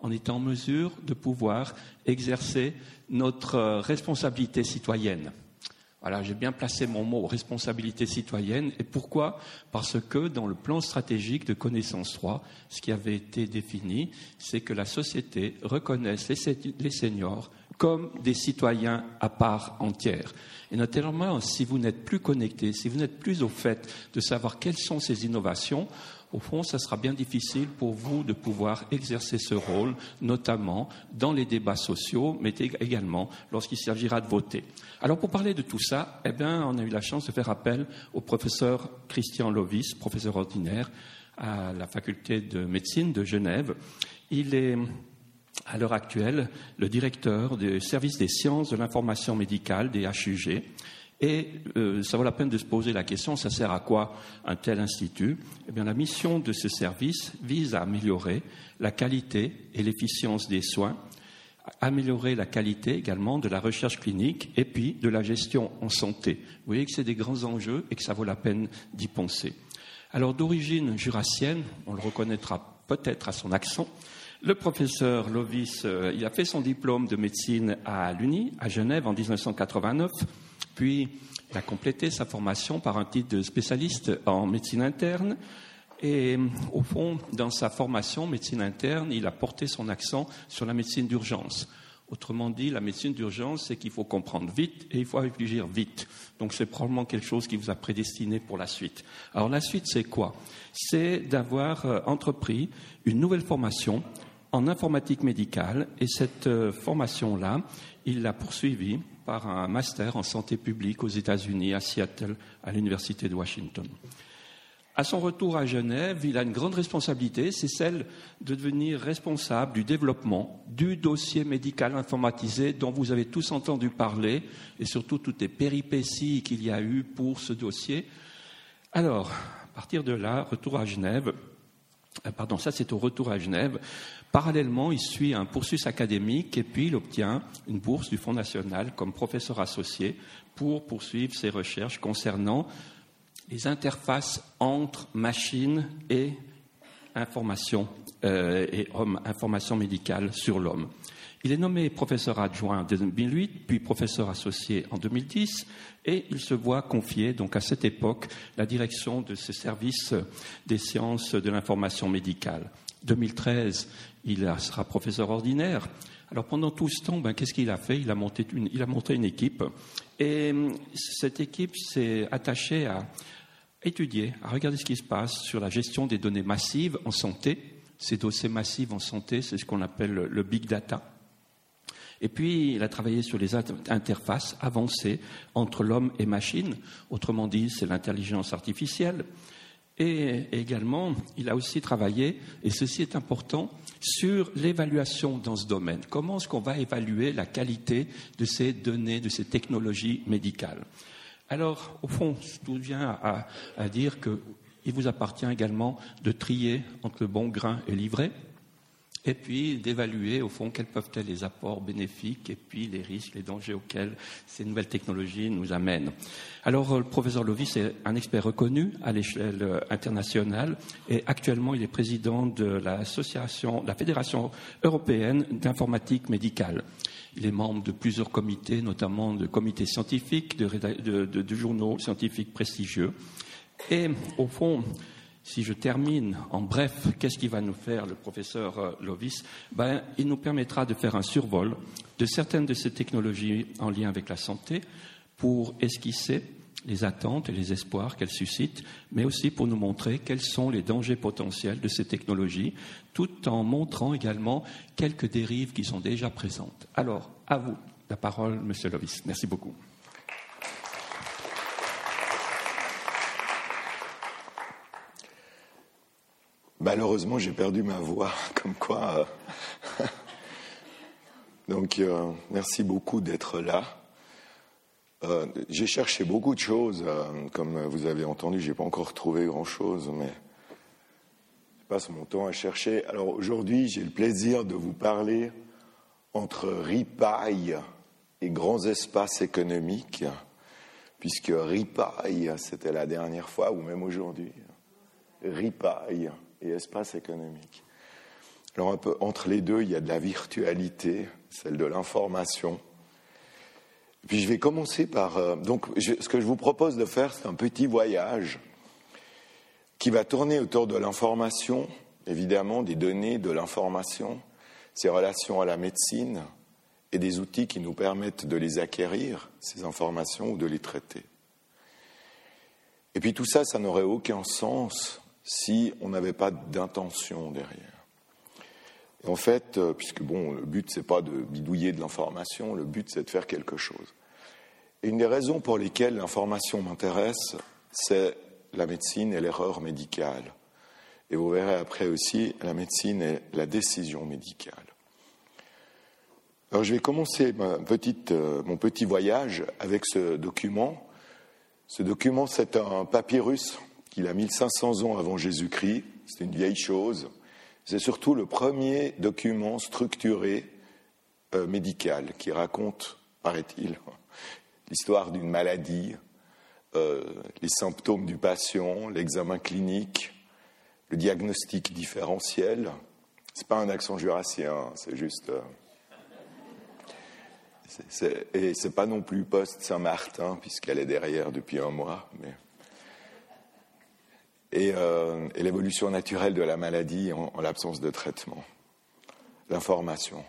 on est en mesure de pouvoir exercer notre euh, responsabilité citoyenne. Voilà, j'ai bien placé mon mot responsabilité citoyenne. Et pourquoi? Parce que dans le plan stratégique de connaissance 3, ce qui avait été défini, c'est que la société reconnaisse les seniors comme des citoyens à part entière. Et notamment, si vous n'êtes plus connecté, si vous n'êtes plus au fait de savoir quelles sont ces innovations, au fond, ça sera bien difficile pour vous de pouvoir exercer ce rôle, notamment dans les débats sociaux, mais également lorsqu'il s'agira de voter. Alors, pour parler de tout ça, eh bien, on a eu la chance de faire appel au professeur Christian Lovis, professeur ordinaire à la faculté de médecine de Genève. Il est à l'heure actuelle le directeur du service des sciences de l'information médicale des HUG. Et euh, ça vaut la peine de se poser la question, ça sert à quoi un tel institut? Eh bien, la mission de ce service vise à améliorer la qualité et l'efficience des soins, améliorer la qualité également de la recherche clinique et puis de la gestion en santé. Vous voyez que c'est des grands enjeux et que ça vaut la peine d'y penser. Alors, d'origine jurassienne, on le reconnaîtra peut-être à son accent, le professeur Lovis, euh, il a fait son diplôme de médecine à l'UNI, à Genève, en 1989. Puis, il a complété sa formation par un titre de spécialiste en médecine interne. Et au fond, dans sa formation médecine interne, il a porté son accent sur la médecine d'urgence. Autrement dit, la médecine d'urgence, c'est qu'il faut comprendre vite et il faut réfléchir vite. Donc c'est probablement quelque chose qui vous a prédestiné pour la suite. Alors la suite, c'est quoi? C'est d'avoir euh, entrepris une nouvelle formation en informatique médicale et cette euh, formation-là, il l'a poursuivie par un master en santé publique aux États-Unis, à Seattle, à l'Université de Washington. À son retour à Genève, il a une grande responsabilité, c'est celle de devenir responsable du développement du dossier médical informatisé dont vous avez tous entendu parler, et surtout toutes les péripéties qu'il y a eu pour ce dossier. Alors, à partir de là, retour à Genève, pardon, ça c'est au retour à Genève. Parallèlement, il suit un poursuite académique et puis il obtient une bourse du Fonds national comme professeur associé pour poursuivre ses recherches concernant les interfaces entre machines et information euh, et homme, information médicale sur l'homme. Il est nommé professeur adjoint en 2008, puis professeur associé en 2010, et il se voit confier, donc à cette époque, la direction de ce service des sciences de l'information médicale. 2013, il sera professeur ordinaire. Alors pendant tout ce temps, ben, qu'est-ce qu'il a fait? Il a, monté une, il a monté une équipe, et cette équipe s'est attachée à étudier, à regarder ce qui se passe sur la gestion des données massives en santé. Ces dossiers massifs en santé, c'est ce qu'on appelle le big data. Et puis, il a travaillé sur les interfaces avancées entre l'homme et machine. Autrement dit, c'est l'intelligence artificielle. Et également, il a aussi travaillé, et ceci est important, sur l'évaluation dans ce domaine. Comment est-ce qu'on va évaluer la qualité de ces données, de ces technologies médicales? Alors, au fond, tout vient à, à dire qu'il vous appartient également de trier entre le bon grain et l'ivraie et puis d'évaluer au fond quels peuvent être les apports bénéfiques et puis les risques, les dangers auxquels ces nouvelles technologies nous amènent. Alors le professeur Lovis est un expert reconnu à l'échelle euh, internationale et actuellement il est président de l'association, la Fédération européenne d'informatique médicale. Il est membre de plusieurs comités, notamment de comités scientifiques, de, de journaux scientifiques prestigieux. Et au fond, si je termine en bref, qu'est-ce qu'il va nous faire le professeur euh, Lovis? Ben, Il nous permettra de faire un survol de certaines de ces technologies en lien avec la santé pour esquisser les attentes et les espoirs qu'elles suscitent, mais aussi pour nous montrer quels sont les dangers potentiels de ces technologies, tout en montrant également quelques dérives qui sont déjà présentes. Alors, à vous la parole, Monsieur Lovis. Merci beaucoup. Malheureusement, j'ai perdu ma voix, comme quoi. Euh, donc, euh, merci beaucoup d'être là. Euh, j'ai cherché beaucoup de choses, comme vous avez entendu, j'ai pas encore trouvé grand-chose, mais je passe mon temps à chercher. Alors aujourd'hui, j'ai le plaisir de vous parler entre ripaille et grands espaces économiques, puisque ripaille, c'était la dernière fois, ou même aujourd'hui. Ripaille et espace économique. Alors un peu entre les deux, il y a de la virtualité, celle de l'information. Puis je vais commencer par... Euh, donc ce que je vous propose de faire, c'est un petit voyage qui va tourner autour de l'information, évidemment, des données, de l'information, ses relations à la médecine et des outils qui nous permettent de les acquérir, ces informations, ou de les traiter. Et puis tout ça, ça n'aurait aucun sens si on n'avait pas d'intention derrière. Et en fait, euh, puisque bon, le but c'est pas de bidouiller de l'information, le but c'est de faire quelque chose. Et une des raisons pour lesquelles l'information m'intéresse, c'est la médecine et l'erreur médicale. Et vous verrez après aussi la médecine et la décision médicale. Alors je vais commencer euh, mon petit voyage avec ce document. Ce document, c'est un papyrus qu'il a 1500 ans avant Jésus-Christ. C'est une vieille chose. C'est surtout le premier document structuré euh, médical qui raconte, paraît-il, l'histoire d'une maladie, euh, les symptômes du patient, l'examen clinique, le diagnostic différentiel. C'est pas un accent jurassien, c'est juste. Euh, et c'est pas non plus post-Saint-Martin, puisqu'elle est derrière depuis un mois. Mais... Et, euh, l'évolution naturelle de la maladie en, en l'absence de traitement. L'information.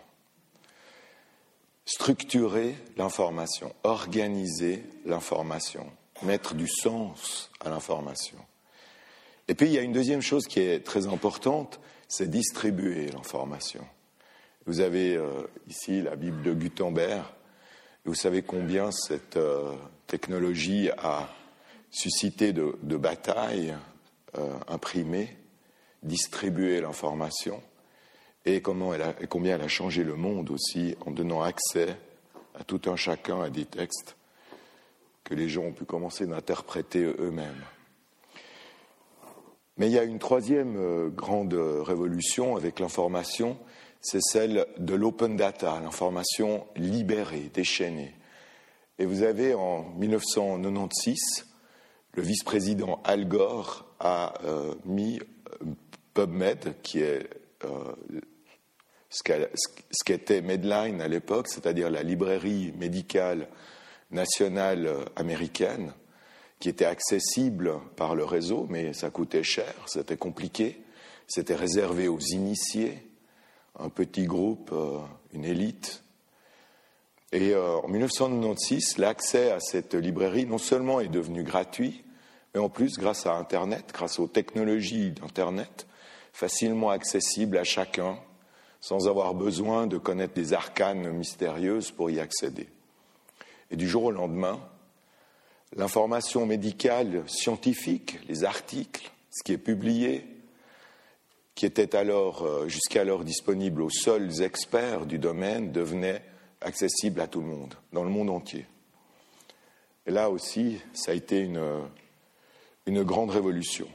Structurer l'information, organiser l'information, mettre du sens à l'information. Et puis il y a une deuxième chose qui est très importante, c'est distribuer l'information. Vous avez euh, ici la Bible de Gutenberg. Vous savez combien cette euh, technologie a suscité de, batailles euh, imprimées, distribuer l'information, et, et combien elle a changé le monde aussi en donnant accès à tout un chacun à des textes que les gens ont pu commencer d'interpréter eux-mêmes. Mais il y a une troisième grande révolution avec l'information, c'est celle de l'open data, l'information libérée, déchaînée. Et vous avez en 1996, le vice-président Al Gore a euh, mis euh, PubMed, qui est euh, ce qu'était Medline à l'époque, c'est-à-dire la librairie médicale nationale américaine, qui était accessible par le réseau, mais ça coûtait cher, c'était compliqué, c'était réservé aux initiés un petit groupe, une élite. Et en 1996, l'accès à cette librairie non seulement est devenu gratuit, mais en plus, grâce à Internet, grâce aux technologies d'Internet, facilement accessible à chacun, sans avoir besoin de connaître des arcanes mystérieuses pour y accéder. Et du jour au lendemain, l'information médicale scientifique, les articles, ce qui est publié, qui était alors euh, jusqu'alors disponible aux seuls experts du domaine, devenait accessible à tout le monde, dans le monde entier. Et là aussi, ça a été une, une grande révolution.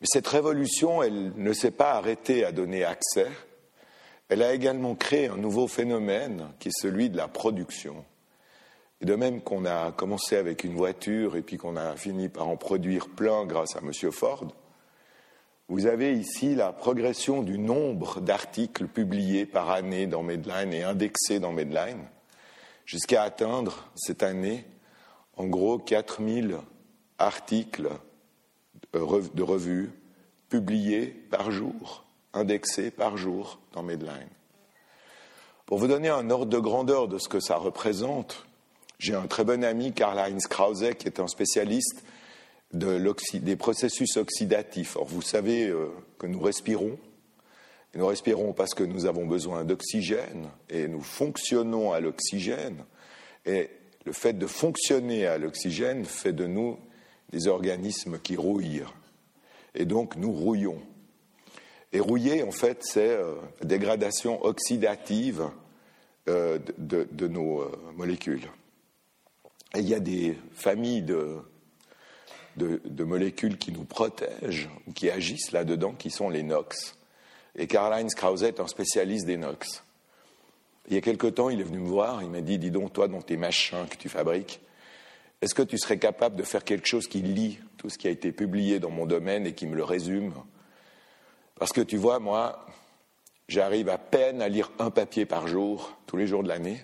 Mais cette révolution, elle ne s'est pas arrêtée à donner accès, elle a également créé un nouveau phénomène qui est celui de la production. De même qu'on a commencé avec une voiture et puis qu'on a fini par en produire plein grâce à M. Ford, vous avez ici la progression du nombre d'articles publiés par année dans Medline et indexés dans Medline, jusqu'à atteindre cette année, en gros, 4000 articles de revues publiés par jour, indexés par jour dans Medline. Pour vous donner un ordre de grandeur de ce que ça représente, j'ai un très bon ami, Karl-Heinz Krause, qui est un spécialiste des processus oxydatifs. Or, vous savez euh, que nous respirons. Nous respirons parce que nous avons besoin d'oxygène et nous fonctionnons à l'oxygène. Et le fait de fonctionner à l'oxygène fait de nous des organismes qui rouillent. Et donc nous rouillons. Et rouiller, en fait, c'est euh, dégradation oxydative euh, de, nos molécules. Et il y a des familles de molécules qui nous protègent ou qui agissent là-dedans, qui sont les NOx. Et Karl-Heinz Krause est un spécialiste des NOx. Il y a quelque temps, il est venu me voir, il m'a dit, dis donc, toi, dans tes machins que tu fabriques, est-ce que tu serais capable de faire quelque chose qui lit tout ce qui a été publié dans mon domaine et qui me le résume? Parce que tu vois, moi, J'arrive à peine à lire un papier par jour, tous les jours de l'année.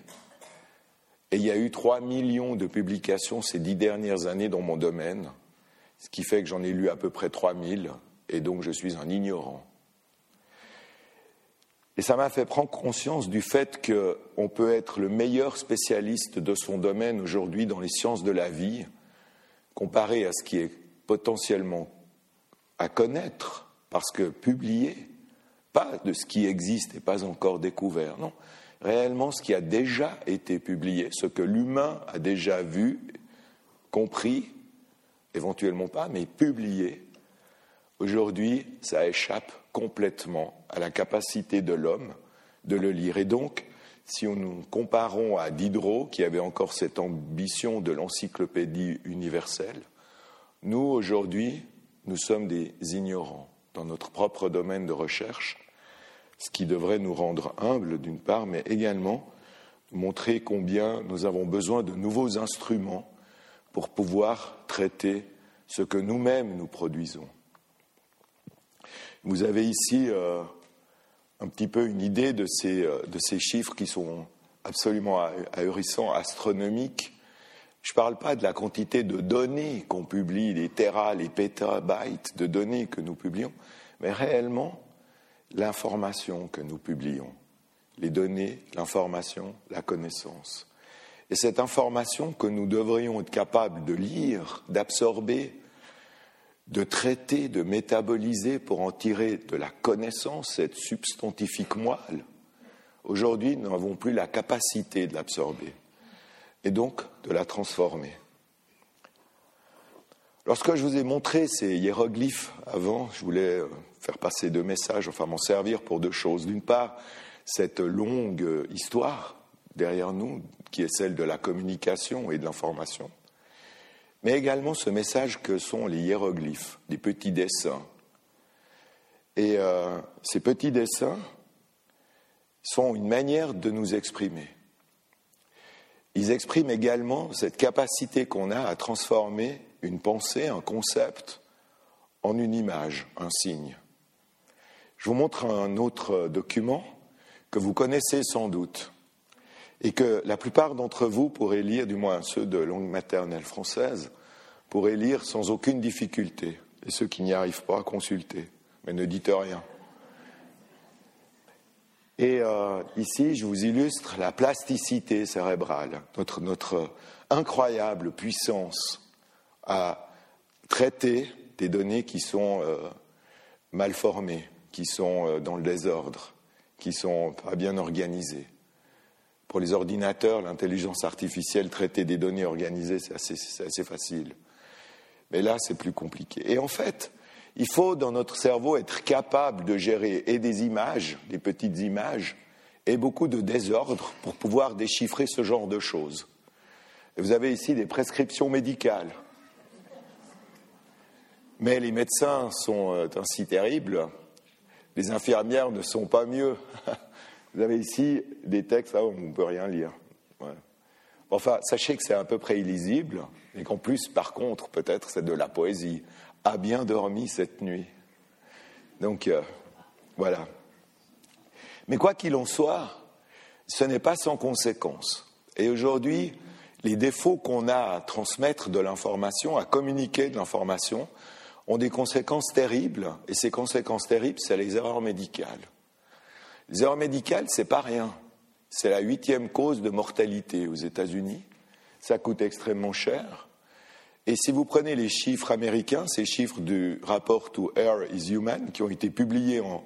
Et il y a eu 3 millions de publications ces dix dernières années dans mon domaine, ce qui fait que j'en ai lu à peu près 3000, et donc je suis un ignorant. Et ça m'a fait prendre conscience du fait qu'on peut être le meilleur spécialiste de son domaine aujourd'hui dans les sciences de la vie, comparé à ce qui est potentiellement à connaître, parce que publié, pas de ce qui existe et pas encore découvert, non, réellement ce qui a déjà été publié, ce que l'humain a déjà vu, compris, éventuellement pas, mais publié. Aujourd'hui, ça échappe complètement à la capacité de l'homme de le lire. Et donc, si nous comparons à Diderot, qui avait encore cette ambition de l'encyclopédie universelle, nous, aujourd'hui, nous sommes des ignorants dans notre propre domaine de recherche ce qui devrait nous rendre humbles d'une part, mais également montrer combien nous avons besoin de nouveaux instruments pour pouvoir traiter ce que nous-mêmes nous produisons. Vous avez ici euh, un petit peu une idée de ces, euh, chiffres qui sont absolument ahurissants, astronomiques. Je ne parle pas de la quantité de données qu'on publie, les terras, les pétabytes de données que nous publions, mais réellement l'information que nous publions, les données, l'information, la connaissance. Et cette information que nous devrions être capables de lire, d'absorber, de traiter, de métaboliser pour en tirer de la connaissance, cette substantifique moelle, aujourd'hui nous n'avons plus la capacité de l'absorber et donc de la transformer. Lorsque je vous ai montré ces hiéroglyphes avant, je voulais euh, faire passer deux messages, enfin m'en servir pour deux choses. D'une part, cette longue histoire derrière nous, qui est celle de la communication et de l'information, mais également ce message que sont les hiéroglyphes, des petits dessins. Et euh, ces petits dessins sont une manière de nous exprimer. Ils expriment également cette capacité qu'on a à transformer une pensée, un concept, en une image, un signe. Je vous montre un autre document que vous connaissez sans doute et que la plupart d'entre vous pourraient lire, du moins ceux de langue maternelle française, pourraient lire sans aucune difficulté, et ceux qui n'y arrivent pas, consulter, mais ne dites rien. Et euh, ici, je vous illustre la plasticité cérébrale, notre, incroyable puissance à traiter des données qui sont euh, mal formées, qui sont euh, dans le désordre, qui sont pas bien organisés. Pour les ordinateurs, l'intelligence artificielle, traiter des données organisées, c'est assez, facile. Mais là, c'est plus compliqué. Et en fait, il faut dans notre cerveau être capable de gérer et des images, des petites images, et beaucoup de désordre pour pouvoir déchiffrer ce genre de choses. Et vous avez ici des prescriptions médicales. Mais les médecins sont euh, ainsi terribles les infirmières ne sont pas mieux. Vous avez ici des textes où on ne peut rien lire. Enfin, sachez que c'est à peu près illisible, et qu'en plus, par contre, peut-être c'est de la poésie. A bien dormi cette nuit. Donc, euh, voilà. Mais quoi qu'il en soit, ce n'est pas sans conséquence. Et aujourd'hui, les défauts qu'on a à transmettre de l'information, à communiquer de l'information, ont des conséquences terribles, et ces conséquences terribles, c'est les erreurs médicales. Les erreurs médicales, c'est pas rien. C'est la huitième cause de mortalité aux États-Unis. Ça coûte extrêmement cher. Et si vous prenez les chiffres américains, ces chiffres du rapport To Air is Human, qui ont été publiés en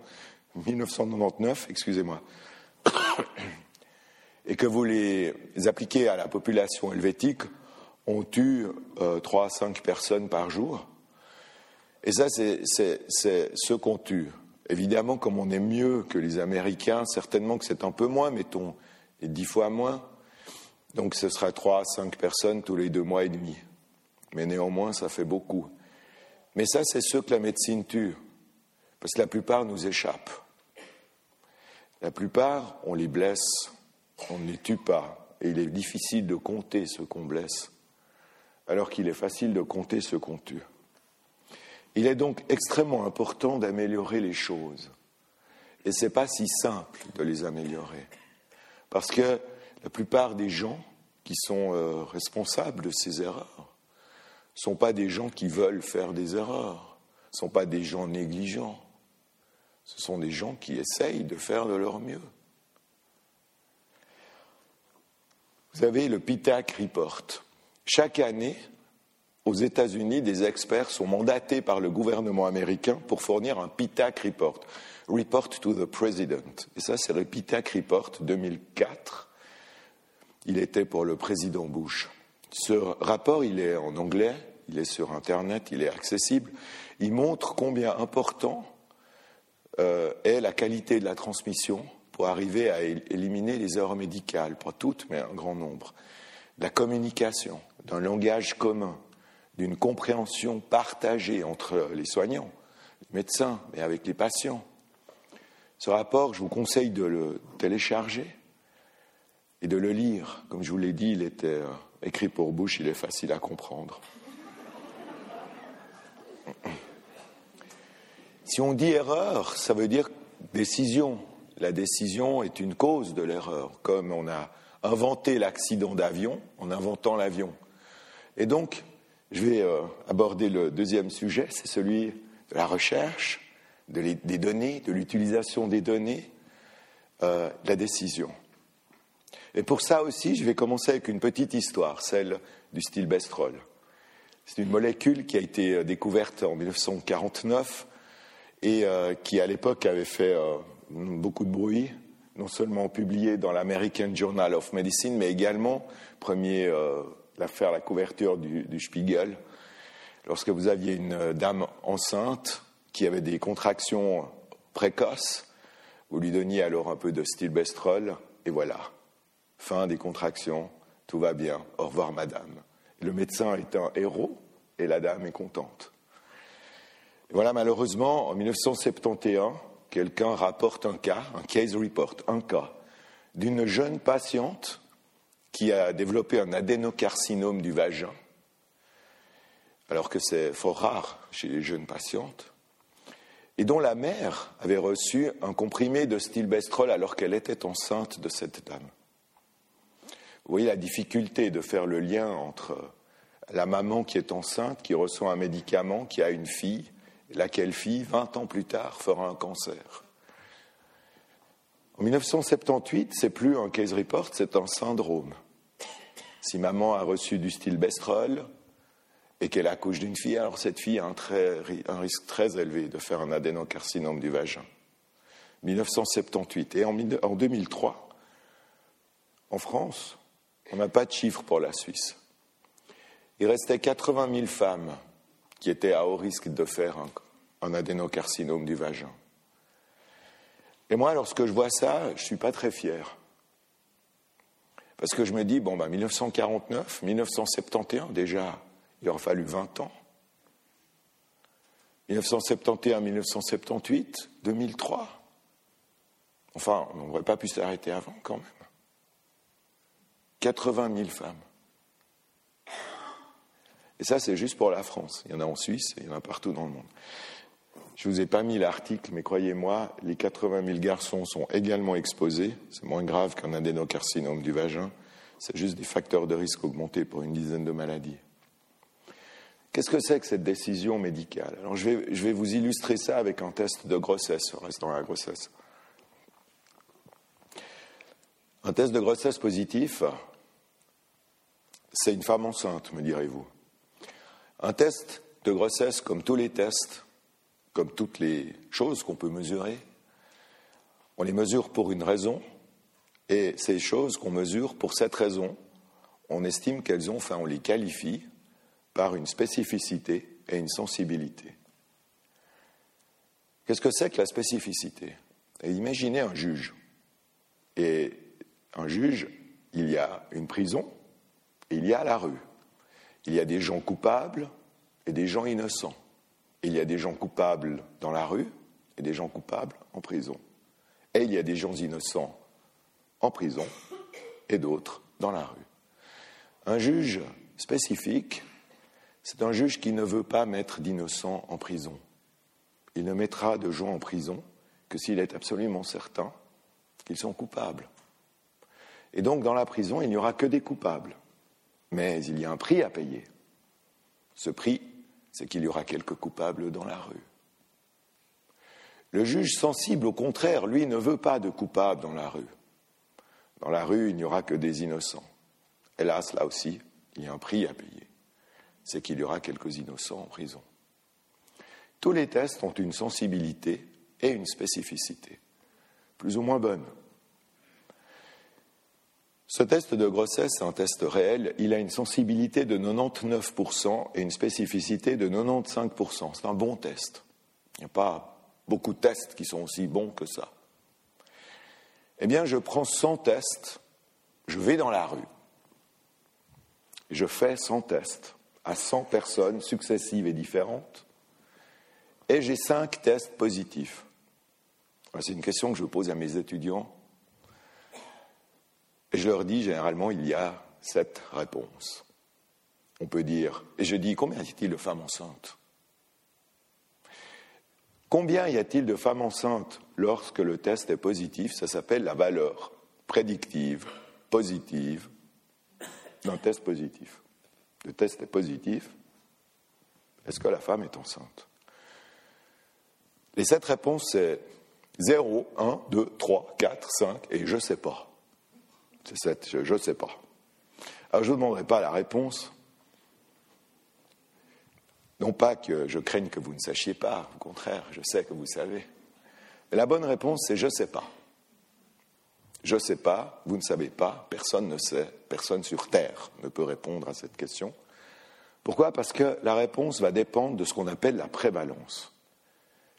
1999, excusez-moi, et que vous les appliquez à la population helvétique, on tue euh, 3 à 5 personnes par jour. Et ça, c'est ce qu'on tue. Évidemment, comme on est mieux que les Américains, certainement que c'est un peu moins, mettons, et dix fois moins. Donc ce sera trois à cinq personnes tous les deux mois et demi. Mais néanmoins, ça fait beaucoup. Mais ça, c'est ceux que la médecine tue. Parce que la plupart nous échappent. La plupart, on les blesse, on ne les tue pas. Et il est difficile de compter ceux qu'on blesse, alors qu'il est facile de compter ceux qu'on tue. Il est donc extrêmement important d'améliorer les choses. Et ce n'est pas si simple de les améliorer. Parce que la plupart des gens qui sont euh, responsables de ces erreurs ne sont pas des gens qui veulent faire des erreurs, ne sont pas des gens négligents. Ce sont des gens qui essayent de faire de leur mieux. Vous avez le PITAC Report. Chaque année, aux États-Unis, des experts sont mandatés par le gouvernement américain pour fournir un PITAC Report, Report to the President. Et ça, c'est le PITAC Report 2004. Il était pour le président Bush. Ce rapport, il est en anglais, il est sur Internet, il est accessible. Il montre combien important euh, est la qualité de la transmission pour arriver à éliminer les erreurs médicales, pas toutes, mais un grand nombre. La communication, d'un langage commun, d'une compréhension partagée entre les soignants, les médecins, mais avec les patients. Ce rapport, je vous conseille de le télécharger et de le lire. Comme je vous l'ai dit, il était euh, écrit pour bouche, il est facile à comprendre. Si on dit erreur, ça veut dire décision. La décision est une cause de l'erreur, comme on a inventé l'accident d'avion en inventant l'avion. Et donc, je vais euh, aborder le deuxième sujet, c'est celui de la recherche, des données, de l'utilisation des données, euh, la décision. Et pour ça aussi, je vais commencer avec une petite histoire, celle du stilbestrol. C'est une molécule qui a été euh, découverte en 1949 et qui, à l'époque, avait fait beaucoup de bruit, non seulement publié dans l'American Journal of Medicine, mais également premier faire la couverture du, Spiegel, lorsque vous aviez une dame enceinte qui avait des contractions précoces, vous lui donniez alors un peu de stilbestrol, et voilà, fin des contractions, tout va bien, au revoir madame. Le médecin est un héros et la dame est contente. voilà, malheureusement, en 1971, quelqu'un rapporte un cas, un case report, un cas, d'une jeune patiente qui a développé un adénocarcinome du vagin, alors que c'est fort rare chez les jeunes patientes, et dont la mère avait reçu un comprimé de stilbestrol alors qu'elle était enceinte de cette dame. Vous voyez la difficulté de faire le lien entre la maman qui est enceinte, qui reçoit un médicament, qui a une fille, laquelle fille, 20 ans plus tard, fera un cancer. En 1978, c'est plus un case report, c'est un syndrome. Si maman a reçu du style bestrol et qu'elle accouche d'une fille, alors cette fille a un, risque très élevé de faire un adénocarcinome du vagin. 1978. Et en, en 2003, en France, on n'a pas de chiffres pour la Suisse. Il restait 80 000 femmes qui étaient à haut risque de faire un, un adénocarcinome du vagin. Et moi, lorsque je vois ça, je ne suis pas très fier. Parce que je me dis, bon, ben, 1949, 1971, déjà, il aura fallu 20 ans. 1971, 1978, 2003. Enfin, on n'aurait pas pu s'arrêter avant quand même. 80 000 femmes. Et ça, c'est juste pour la France. Il y en a en Suisse et il y en a partout dans le monde. Je ne vous ai pas mis l'article, mais croyez-moi, les 80 000 garçons sont également exposés. C'est moins grave qu'un adénocarcinome du vagin. C'est juste des facteurs de risque augmentés pour une dizaine de maladies. Qu'est-ce que c'est que cette décision médicale? Alors, je vais, je vais, vous illustrer ça avec un test de grossesse, restant à la grossesse. Un test de grossesse positif, c'est une femme enceinte, me direz-vous. Un test de grossesse, comme tous les tests, comme toutes les choses qu'on peut mesurer, on les mesure pour une raison, et ces choses qu'on mesure pour cette raison, on estime qu'elles ont, enfin on les qualifie par une spécificité et une sensibilité. Qu'est-ce que c'est que la spécificité? Imaginez un juge. Et un juge, il y a une prison il y a la rue. Il y a des gens coupables et des gens innocents. Il y a des gens coupables dans la rue et des gens coupables en prison. Et il y a des gens innocents en prison et d'autres dans la rue. Un juge spécifique, c'est un juge qui ne veut pas mettre d'innocents en prison. Il ne mettra de gens en prison que s'il est absolument certain qu'ils sont coupables. Et donc, dans la prison, il n'y aura que des coupables. Mais il y a un prix à payer. Ce prix, c'est qu'il y aura quelques coupables dans la rue. Le juge sensible, au contraire, lui, ne veut pas de coupables dans la rue. Dans la rue, il n'y aura que des innocents. Hélas, là aussi, il y a un prix à payer. C'est qu'il y aura quelques innocents en prison. Tous les tests ont une sensibilité et une spécificité, plus ou moins bonnes. Ce test de grossesse est un test réel. Il a une sensibilité de 99% et une spécificité de 95%. C'est un bon test. Il n'y a pas beaucoup de tests qui sont aussi bons que ça. Eh bien, je prends 100 tests, je vais dans la rue, je fais 100 tests à 100 personnes successives et différentes, et j'ai 5 tests positifs. C'est une question que je pose à mes étudiants. Et je leur dis généralement, il y a sept réponses. On peut dire, et je dis, combien y a-t-il de femmes enceintes? Combien y a-t-il de femmes enceintes lorsque le test est positif? Ça s'appelle la valeur prédictive positive d'un test positif. Le test est positif. Est-ce que la femme est enceinte? Les sept réponses, c'est 0, 1, 2, 3, 4, 5 et je ne sais pas. C'est sept, je ne sais pas. Alors je ne vous demanderai pas la réponse, non pas que je craigne que vous ne sachiez pas, au contraire, je sais que vous savez. La bonne réponse, c'est je ne sais pas. Je ne sais pas, vous ne savez pas, personne ne sait, personne sur Terre ne peut répondre à cette question. Pourquoi? Parce que la réponse va dépendre de ce qu'on appelle la prévalence.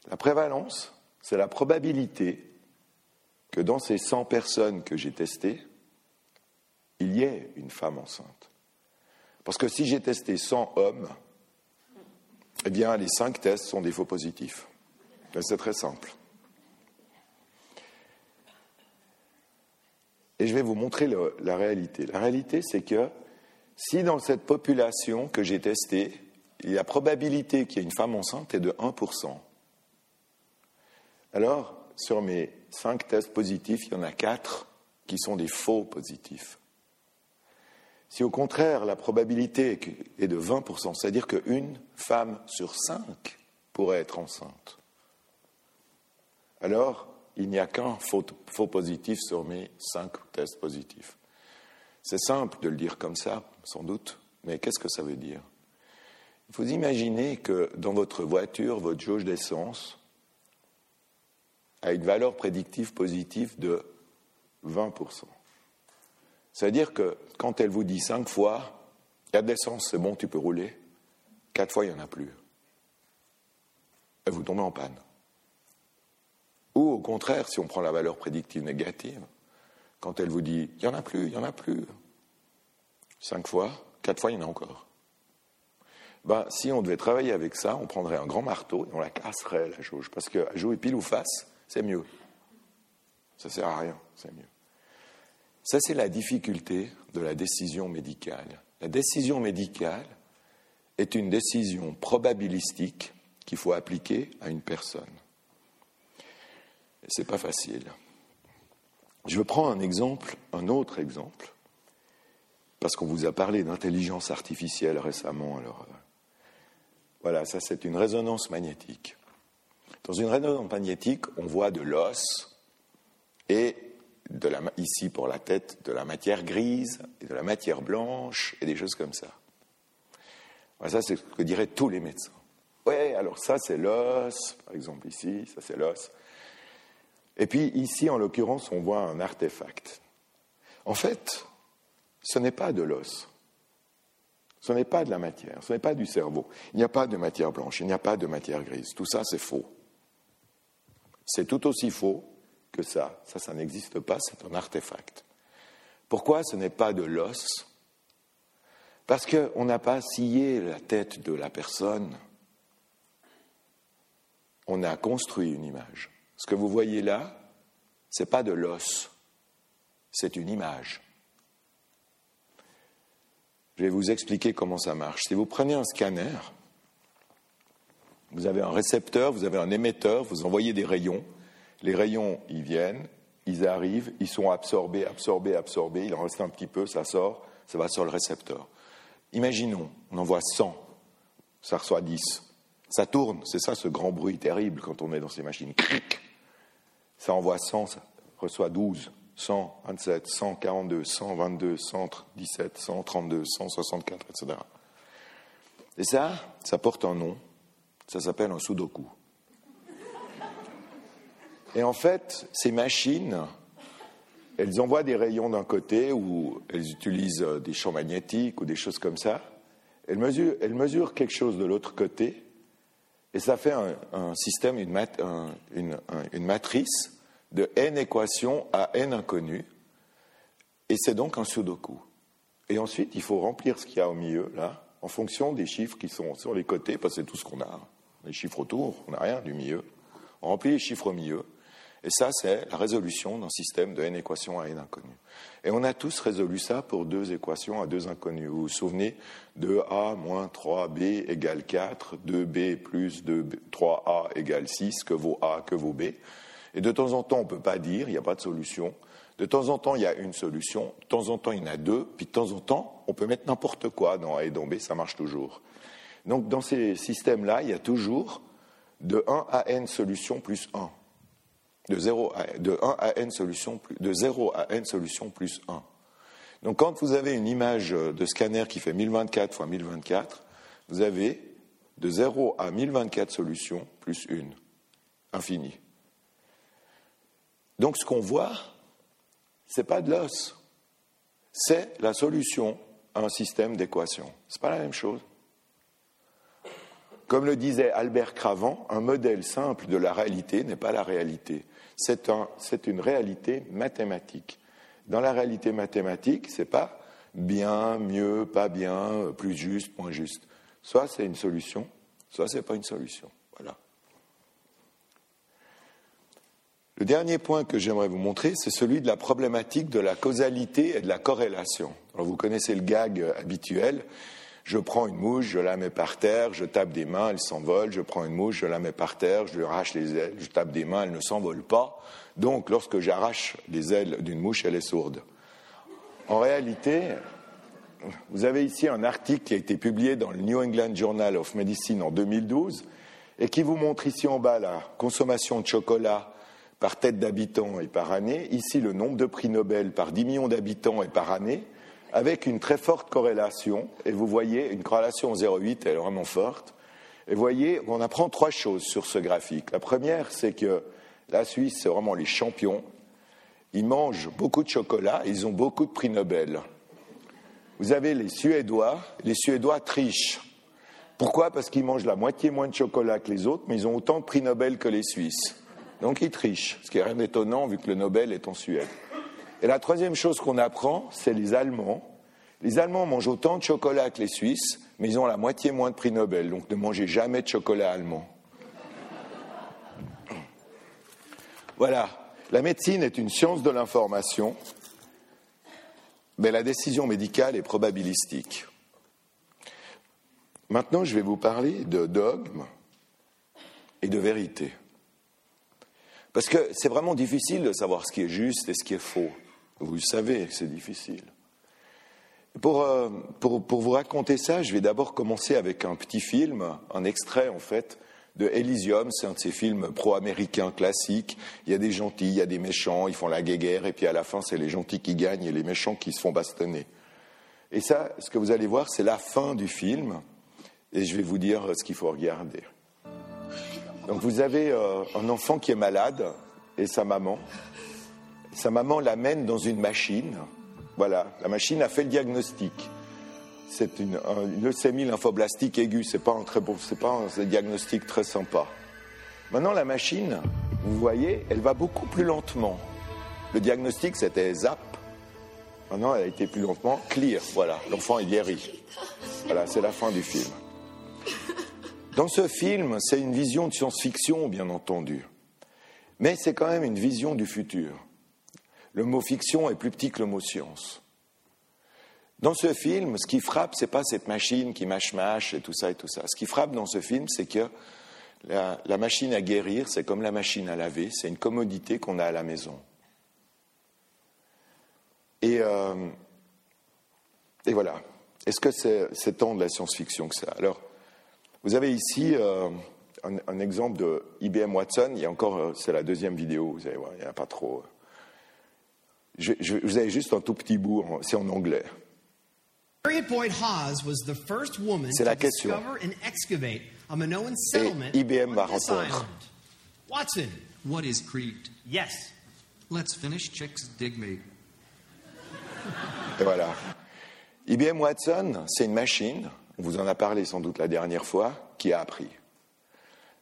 La prévalence, c'est la probabilité que dans ces 100 personnes que j'ai testées, il y ait une femme enceinte. Parce que si j'ai testé 100 hommes, eh bien, les cinq tests sont des faux positifs. C'est très simple. Et je vais vous montrer la réalité. La réalité, c'est que si dans cette population que j'ai testée, la probabilité qu'il y ait une femme enceinte est de 1%, alors sur mes cinq tests positifs, il y en a quatre qui sont des faux positifs. Si au contraire la probabilité est de 20%, c'est-à-dire qu'une femme sur cinq pourrait être enceinte, alors il n'y a qu'un faux, positif sur mes cinq tests positifs. C'est simple de le dire comme ça, sans doute, mais qu'est-ce que ça veut dire? Il faut imaginer que dans votre voiture, votre jauge d'essence a une valeur prédictive positive de 20%. C'est-à-dire que quand elle vous dit cinq fois, il y a de l'essence, c'est bon, tu peux rouler, quatre fois, il n'y en a plus. Et vous tombez en panne. Ou au contraire, si on prend la valeur prédictive négative, quand elle vous dit il n'y en a plus, il n'y en a plus, cinq fois, quatre fois, il y en a encore. Ben, si on devait travailler avec ça, on prendrait un grand marteau et on la casserait, la jauge. Parce qu'à jouer pile ou face, c'est mieux. Ça ne sert à rien, c'est mieux. Ça, c'est la difficulté de la décision médicale. La décision médicale est une décision probabilistique qu'il faut appliquer à une personne. Ce n'est pas facile. Je prends un exemple, un autre exemple, parce qu'on vous a parlé d'intelligence artificielle récemment. Euh, voilà, ça c'est une résonance magnétique. Dans une résonance magnétique, on voit de l'os et ici pour la tête, de la matière grise et de la matière blanche et des choses comme ça. ça, c'est ce que diraient tous les médecins. Oui, alors ça, c'est l'os, par exemple ici, ça, c'est l'os. Et puis ici, en l'occurrence, on voit un artefact. En fait, ce n'est pas de l'os. Ce n'est pas de la matière, ce n'est pas du cerveau. Il n'y a pas de matière blanche, il n'y a pas de matière grise. Tout ça, c'est faux. C'est tout aussi faux que ça. Ça, ça n'existe pas, c'est un artefact. Pourquoi ce n'est pas de l'os? Parce qu'on n'a pas scié la tête de la personne. On a construit une image. Ce que vous voyez là, ce n'est pas de l'os, c'est une image. Je vais vous expliquer comment ça marche. Si vous prenez un scanner, vous avez un récepteur, vous avez un émetteur, vous envoyez des rayons, Les rayons, ils viennent, ils arrivent, ils sont absorbés, absorbés, absorbés, il en reste un petit peu, ça sort, ça va sur le récepteur. Imaginons, on envoie 100, ça reçoit 10. Ça tourne, c'est ça ce grand bruit terrible quand on est dans ces machines. Ça envoie 100, ça reçoit 12, 127, 142, 122, 117, 132, 164, etc. Et ça, ça porte un nom, ça s'appelle un sudoku. Et en fait, ces machines, elles envoient des rayons d'un côté ou elles utilisent des champs magnétiques ou des choses comme ça. Elles mesurent, elles mesurent quelque chose de l'autre côté et ça fait un, système, une, une, matrice de n équations à n inconnues. Et c'est donc un sudoku. Et ensuite, il faut remplir ce qu'il y a au milieu, là, en fonction des chiffres qui sont sur les côtés, parce que c'est tout ce qu'on a. Les chiffres autour, on n'a rien du milieu. On remplit les chiffres au milieu. Et ça, c'est la résolution d'un système de n équations à n inconnues. Et on a tous résolu ça pour deux équations à deux inconnues. Vous vous souvenez de a moins 3b égale 4, 2b plus 3a égale 6, que vaut a, que vaut b. Et de temps en temps, on ne peut pas dire, il n'y a pas de solution. De temps en temps, il y a une solution. De temps en temps, il y en a deux. Puis de temps en temps, on peut mettre n'importe quoi dans A et dans B, ça marche toujours. Donc dans ces systèmes-là, il y a toujours de 1 à n solutions plus 1 de 0 à, de 1 à n solutions plus, de 0 à n solutions plus 1. Donc quand vous avez une image de scanner qui fait 1024 fois 1024, vous avez de 0 à 1024 solutions plus 1, infini. Donc ce qu'on voit, ce n'est pas de l'os, c'est la solution à un système d'équations. Ce n'est pas la même chose. Comme le disait Albert Cravant, un modèle simple de la réalité n'est pas la réalité c'est une réalité mathématique. Dans la réalité mathématique, ce n'est pas bien, mieux, pas bien, plus juste, moins juste. Soit c'est une solution, soit ce n'est pas une solution. Voilà. Le dernier point que j'aimerais vous montrer, c'est celui de la problématique de la causalité et de la corrélation. Vous connaissez le gag habituel, je prends une mouche, je la mets par terre, je tape des mains, elle s'envole. Je prends une mouche, je la mets par terre, je lui arrache les ailes, je tape des mains, elle ne s'envole pas. Donc, lorsque j'arrache les ailes d'une mouche, elle est sourde. En réalité, vous avez ici un article qui a été publié dans le New England Journal of Medicine en 2012 et qui vous montre ici en bas la consommation de chocolat par tête d'habitant et par année, ici le nombre de prix Nobel par 10 millions d'habitants et par année, avec une très forte corrélation. Et vous voyez, une corrélation 0,8, elle est vraiment forte. Et voyez, on apprend trois choses sur ce graphique. La première, c'est que la Suisse, c'est vraiment les champions. Ils mangent beaucoup de chocolat, ils ont beaucoup de prix Nobel. Vous avez les Suédois, les Suédois trichent. Pourquoi? Parce qu'ils mangent la moitié moins de chocolat que les autres, mais ils ont autant de prix Nobel que les Suisses. Donc ils trichent, ce qui est rien d'étonnant vu que le Nobel est en Suède. Et la troisième chose qu'on apprend, c'est les Allemands. Les Allemands mangent autant de chocolat que les Suisses, mais ils ont la moitié moins de prix Nobel, donc ne mangez jamais de chocolat allemand. Voilà, la médecine est une science de l'information, mais la décision médicale est probabilistique. Maintenant, je vais vous parler de dogme et de vérité. Parce que c'est vraiment difficile de savoir ce qui est juste et ce qui est faux. Vous savez, c'est difficile. Euh, pour, pour, vous raconter ça, je vais d'abord commencer avec un petit film, un extrait en fait de Elysium, c'est un de ces films pro-américains classiques. Il y a des gentils, il y a des méchants, ils font la guerre, et puis à la fin, c'est les gentils qui gagnent et les méchants qui se font bastonner. Et ça, ce que vous allez voir, c'est la fin du film, et je vais vous dire ce qu'il faut regarder. Donc vous avez euh, un enfant qui est malade, et sa maman, sa maman l'amène dans une machine. Voilà, la machine a fait le diagnostic. C'est une, leucémie lymphoblastique aiguë. C'est pas un c'est pas un diagnostic très sympa. Maintenant, la machine, vous voyez, elle va beaucoup plus lentement. Le diagnostic, c'était ZAP. Maintenant, elle a été plus lentement clear. Voilà, l'enfant est guéri. Voilà, c'est la fin du film. Dans ce film, c'est une vision de science-fiction, bien entendu. Mais c'est quand même une vision du futur le mot fiction est plus petit que le mot science. Dans ce film, ce qui frappe, c'est pas cette machine qui mâche-mâche et tout ça et tout ça. Ce qui frappe dans ce film, c'est que la, machine à guérir, c'est comme la machine à laver, c'est une commodité qu'on a à la maison. Et, euh, et voilà. Est-ce que c'est tant de la science-fiction que ça? Alors, vous avez ici euh, un, exemple de IBM Watson. Il y a encore, euh, c'est la deuxième vidéo, vous allez voir, il n'y en a pas trop. Je, je, vous avez juste un tout petit bout, c'est en anglais. C'est la question. Et IBM va répondre. Watson, what is Crete? Yes. Let's finish chicks dig me. Et voilà. IBM Watson, c'est une machine, on vous en a parlé sans doute la dernière fois, qui a appris.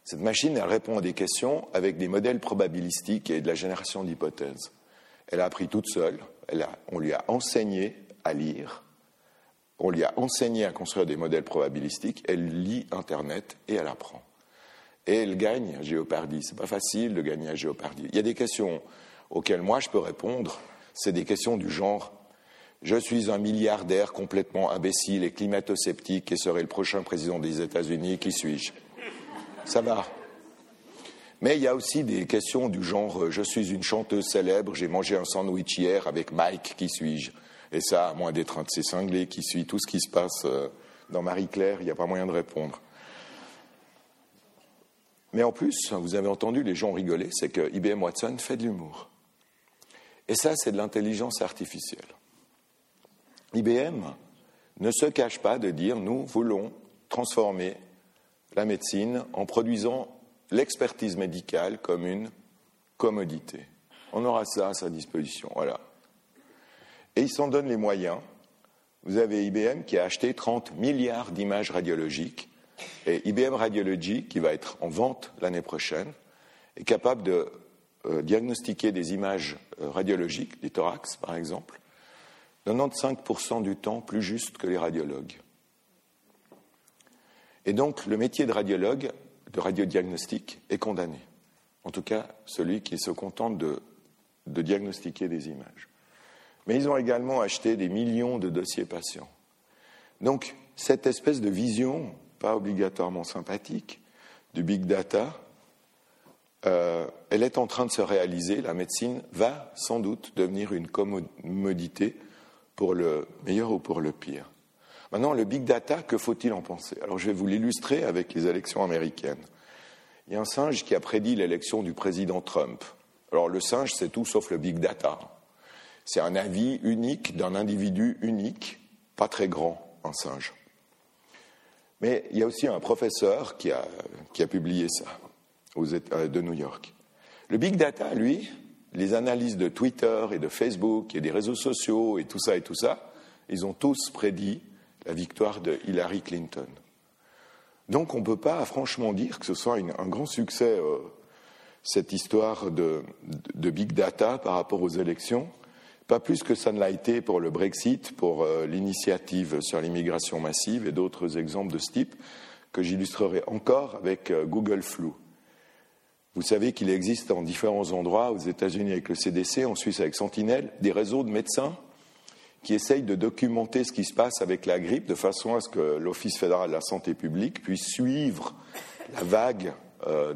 Cette machine, elle répond à des questions avec des modèles probabilistiques et de la génération d'hypothèses. Elle a appris toute seule, on lui a enseigné à lire, on lui a enseigné à construire des modèles probabilistiques, elle lit Internet et elle apprend. Et elle gagne à Géopardy. C'est pas facile de gagner à Géopardy. Il y a des questions auxquelles moi je peux répondre. C'est des questions du genre Je suis un milliardaire complètement imbécile et climato-sceptique et serai le prochain président des États-Unis. Qui suis-je? Ça va. Mais il y a aussi des questions du genre Je suis une chanteuse célèbre, j'ai mangé un sandwich hier avec Mike. Qui suis-je? Et ça, à moins d'être un de ces cinglés qui suit tout ce qui se passe euh, dans Marie-Claire, il n'y a pas moyen de répondre. Mais en plus, vous avez entendu, les gens rigoler, c'est que IBM Watson fait de l'humour. Et ça, c'est de l'intelligence artificielle. IBM ne se cache pas de dire nous voulons transformer la médecine en produisant l'expertise médicale comme une commodité. On aura ça à sa disposition. Voilà. Et ils s'en donnent les moyens. Vous avez IBM qui a acheté 30 milliards d'images radiologiques et IBM Radiology, qui va être en vente l'année prochaine, est capable de euh, diagnostiquer des images euh, radiologiques, des thorax par exemple, 95% du temps plus juste que les radiologues. Et donc le métier de radiologue, de radiodiagnostic, est condamné. En tout cas, celui qui se contente de diagnostiquer des images mais ils ont également acheté des millions de dossiers patients. Donc, cette espèce de vision, pas obligatoirement sympathique, du big data, euh, elle est en train de se réaliser. La médecine va sans doute devenir une commodité pour le meilleur ou pour le pire. Maintenant, le big data, que faut-il en penser? Alors, je vais vous l'illustrer avec les élections américaines. Il y a un singe qui a prédit l'élection du président Trump. Alors, le singe, c'est tout sauf le big data. C'est un avis unique d'un individu unique, pas très grand, un singe. Mais il y a aussi un professeur qui a, qui a publié ça États de New York. Le big data, lui, les analyses de Twitter et de Facebook et des réseaux sociaux et tout ça et tout ça, ils ont tous prédit la victoire de Hillary Clinton. Donc on ne peut pas franchement dire que ce soit un grand succès, euh, cette histoire de, big data par rapport aux élections. Pas plus que ça ne l'a été pour le Brexit, pour euh, l'initiative sur l'immigration massive et d'autres exemples de ce type que j'illustrerai encore avec euh, Google Flu. Vous savez qu'il existe en différents endroits, aux États-Unis avec le CDC, en Suisse avec Sentinelle, des réseaux de médecins qui essayent de documenter ce qui se passe avec la grippe de façon à ce que l'Office fédéral de la santé publique puisse suivre la vague euh,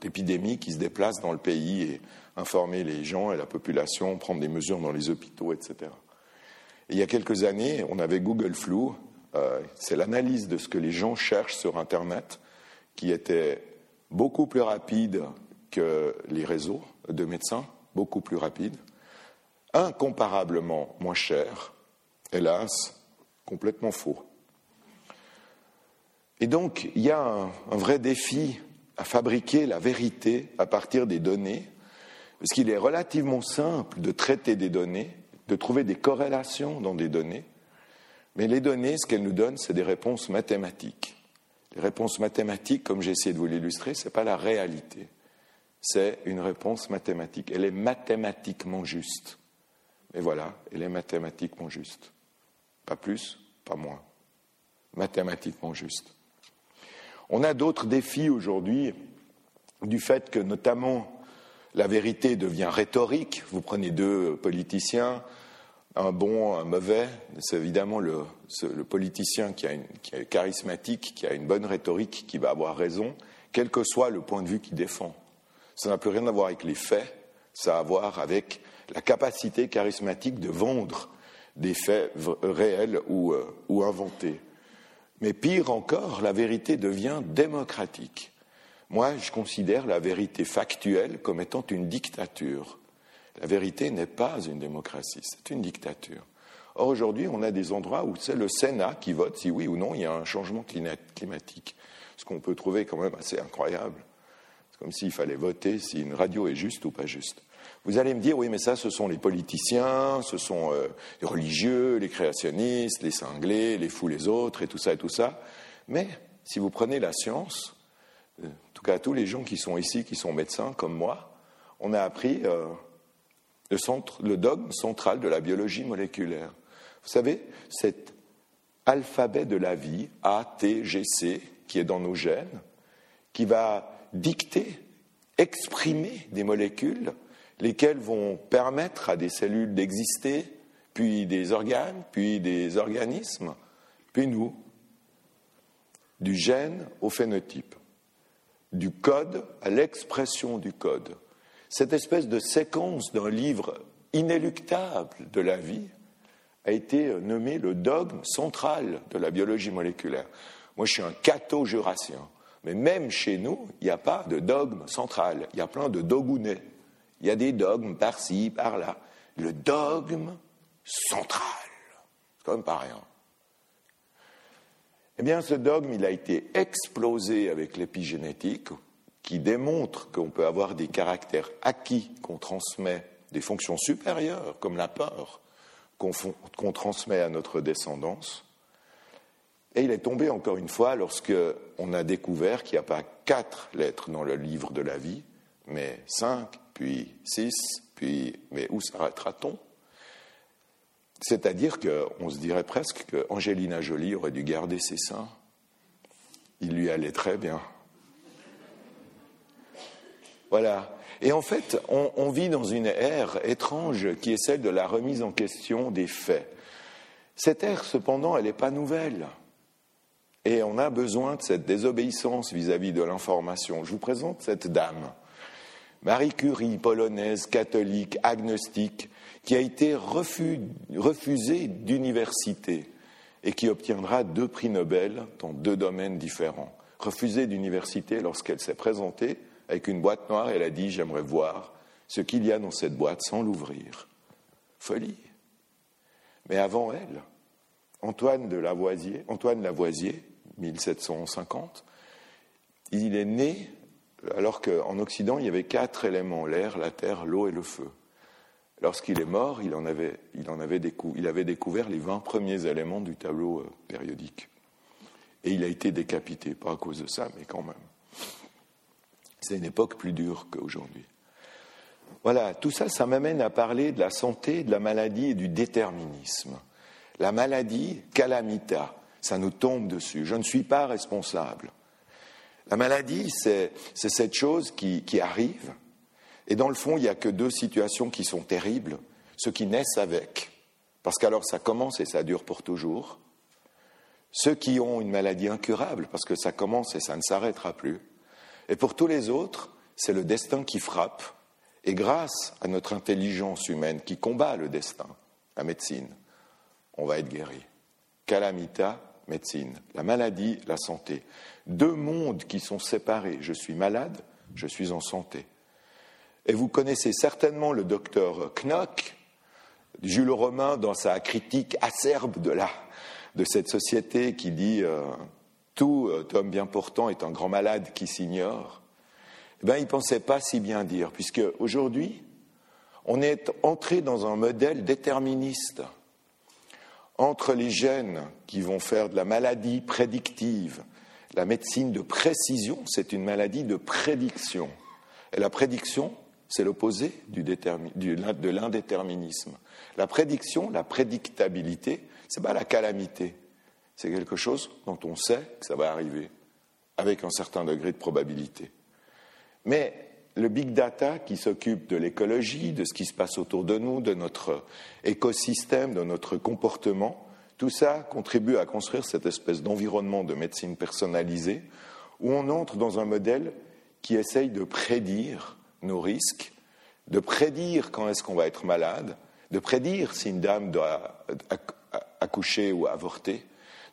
d'épidémies qui se déplacent dans le pays et informer les gens et la population, prendre des mesures dans les hôpitaux, etc. il y a quelques années, on avait Google Flu, euh, c'est l'analyse de ce que les gens cherchent sur Internet, qui était beaucoup plus rapide que les réseaux de médecins, beaucoup plus rapide, incomparablement moins cher, hélas, complètement faux. Et donc, il y a un vrai défi à fabriquer la vérité à partir des données parce qu'il est relativement simple de traiter des données, de trouver des corrélations dans des données, mais les données, ce qu'elles nous donnent, c'est des réponses mathématiques. Les réponses mathématiques, comme j'ai essayé de vous l'illustrer, ce n'est pas la réalité. C'est une réponse mathématique. Elle est mathématiquement juste. Mais voilà, elle est mathématiquement juste. Pas plus, pas moins. Mathématiquement juste. On a d'autres défis aujourd'hui du fait que notamment la vérité devient rhétorique. Vous prenez deux politiciens, un bon, un mauvais. C'est évidemment le, politicien qui, est charismatique, qui a une bonne rhétorique, qui va avoir raison, quel que soit le point de vue qu'il défend. Ça n'a plus rien à voir avec les faits, ça a à voir avec la capacité charismatique de vendre des faits réels ou, euh, ou inventés. Mais pire encore, la vérité devient démocratique. Moi, je considère la vérité factuelle comme étant une dictature. La vérité n'est pas une démocratie, c'est une dictature. Or, aujourd'hui, on a des endroits où c'est le Sénat qui vote si oui ou non il y a un changement climatique. Ce qu'on peut trouver quand même assez incroyable. C'est comme s'il fallait voter si une radio est juste ou pas juste. Vous allez me dire, oui, mais ça, ce sont les politiciens, ce sont euh, les religieux, les créationnistes, les cinglés, les fous, les autres, et tout ça, et tout ça. Mais si vous prenez la science, euh, en tout cas tous les gens qui sont ici, qui sont médecins comme moi, on a appris euh, le, le dogme central de la biologie moléculaire. Vous savez, cet alphabet de la vie, A, T, G, C, qui est dans nos gènes, qui va dicter, exprimer des molécules, lesquelles vont permettre à des cellules d'exister, puis des organes, puis des organismes, puis nous, du gène au phénotype, du code à l'expression du code. Cette espèce de séquence d'un livre inéluctable de la vie a été nommé le dogme central de la biologie moléculaire. Moi, je suis un catho-jurassien, mais même chez nous, il n'y a pas de dogme central. Il y a plein de dogounets. Il y a des dogmes par-ci, par-là. Le dogme central, c'est quand même pas rien. Eh bien, ce dogme, il a été explosé avec l'épigénétique, qui démontre qu'on peut avoir des caractères acquis qu'on transmet, des fonctions supérieures, comme la peur, qu'on transmet à notre descendance. Et il est tombé encore une fois lorsque on a découvert qu'il n'y a pas quatre lettres dans le livre de la vie, mais cinq, puis six, puis mais où s'arrêtera-t-on C'est-à-dire qu'on se dirait presque qu'Angelina Jolie aurait dû garder ses seins. Il lui allait très bien. Voilà. Et en fait, on, vit dans une ère étrange qui est celle de la remise en question des faits. Cette ère, cependant, elle n'est pas nouvelle. Et on a besoin de cette désobéissance vis-à-vis de l'information. Je vous présente cette dame, Marie Curie, polonaise, catholique, agnostique, qui a été refusée d'université et qui obtiendra deux prix Nobel dans deux domaines différents. Refusée d'université lorsqu'elle s'est présentée avec une boîte noire, elle a dit J'aimerais voir ce qu'il y a dans cette boîte sans l'ouvrir. Folie. Mais avant elle, Antoine de Lavoisier, Antoine Lavoisier, 1750, il est né alors qu'en Occident, il y avait quatre éléments l'air, la terre, l'eau et le feu. Lorsqu'il est mort, il, avait découvert les 20 premiers éléments du tableau euh, périodique. Et il a été décapité, pas à cause de ça, mais quand même. C'est une époque plus dure qu'aujourd'hui. Voilà, tout ça, ça m'amène à parler de la santé, de la maladie et du déterminisme. La maladie, calamita, ça nous tombe dessus. Je ne suis pas responsable. La maladie, c'est cette chose qui, arrive, et dans le fond, il n'y a que deux situations qui sont terribles. Ceux qui naissent avec, parce qu'alors ça commence et ça dure pour toujours. Ceux qui ont une maladie incurable, parce que ça commence et ça ne s'arrêtera plus. Et pour tous les autres, c'est le destin qui frappe. Et grâce à notre intelligence humaine qui combat le destin, la médecine, on va être guéri. Calamita, médecine. La maladie, la santé. Deux mondes qui sont séparés. Je suis malade, je suis en santé. Et vous connaissez certainement le docteur Knock, Jules Romain, dans sa critique acerbe de, la, de cette société qui dit euh, tout euh, homme bien portant est un grand malade qui s'ignore, eh bien, il ne pensait pas si bien dire, puisque aujourd'hui, on est entré dans un modèle déterministe entre les gènes qui vont faire de la maladie prédictive, la médecine de précision, c'est une maladie de prédiction. Et la prédiction, c'est l'opposé de l'indéterminisme. La prédiction, la prédictabilité, ce n'est pas la calamité. C'est quelque chose dont on sait que ça va arriver, avec un certain degré de probabilité. Mais le big data qui s'occupe de l'écologie, de ce qui se passe autour de nous, de notre écosystème, de notre comportement, tout ça contribue à construire cette espèce d'environnement de médecine personnalisée où on entre dans un modèle qui essaye de prédire nos risques, de prédire quand est-ce qu'on va être malade, de prédire si une dame doit accoucher ou avorter,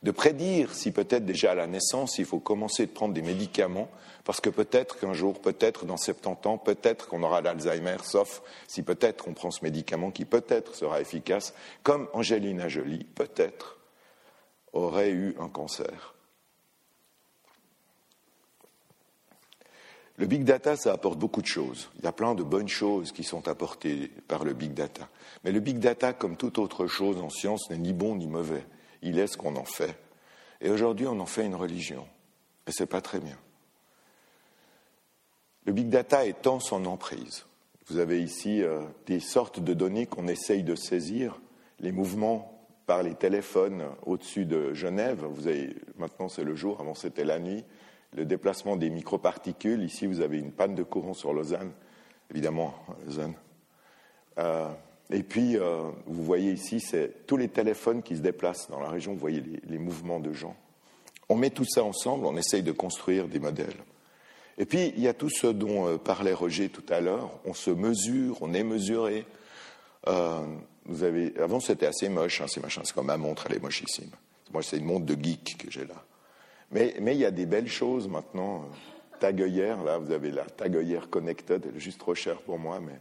de prédire si peut-être déjà à la naissance il faut commencer de prendre des médicaments, parce que peut-être qu'un jour, peut-être dans 70 ans, peut-être qu'on aura l'Alzheimer, sauf si peut-être on prend ce médicament qui peut-être sera efficace, comme Angelina Jolie, peut-être, aurait eu un cancer. Le big data, ça apporte beaucoup de choses. Il y a plein de bonnes choses qui sont apportées par le big data. Mais le big data, comme toute autre chose en science, n'est ni bon ni mauvais. Il est ce qu'on en fait. Et aujourd'hui, on en fait une religion. Et ce n'est pas très bien. Le big data étend son emprise. Vous avez ici euh, des sortes de données qu'on essaye de saisir, les mouvements par les téléphones au-dessus de Genève. Vous avez, maintenant c'est le jour, avant c'était la nuit. Le déplacement des microparticules. Ici, vous avez une panne de courant sur Lausanne, évidemment, Lausanne. Euh, et puis, euh, vous voyez ici, c'est tous les téléphones qui se déplacent dans la région. Vous voyez les, mouvements de gens. On met tout ça ensemble, on essaye de construire des modèles. Et puis, il y a tout ce dont euh, parlait Roger tout à l'heure. On se mesure, on est mesuré. Euh, vous avez, avant, c'était assez moche, hein, ces machins. C'est comme ma montre, elle est mochissime. Moi, c'est une montre de geek que j'ai là. Mais, mais, il y a des belles choses maintenant. Tagueillère, là, vous avez la tagueillère connected, elle est juste trop chère pour moi, mais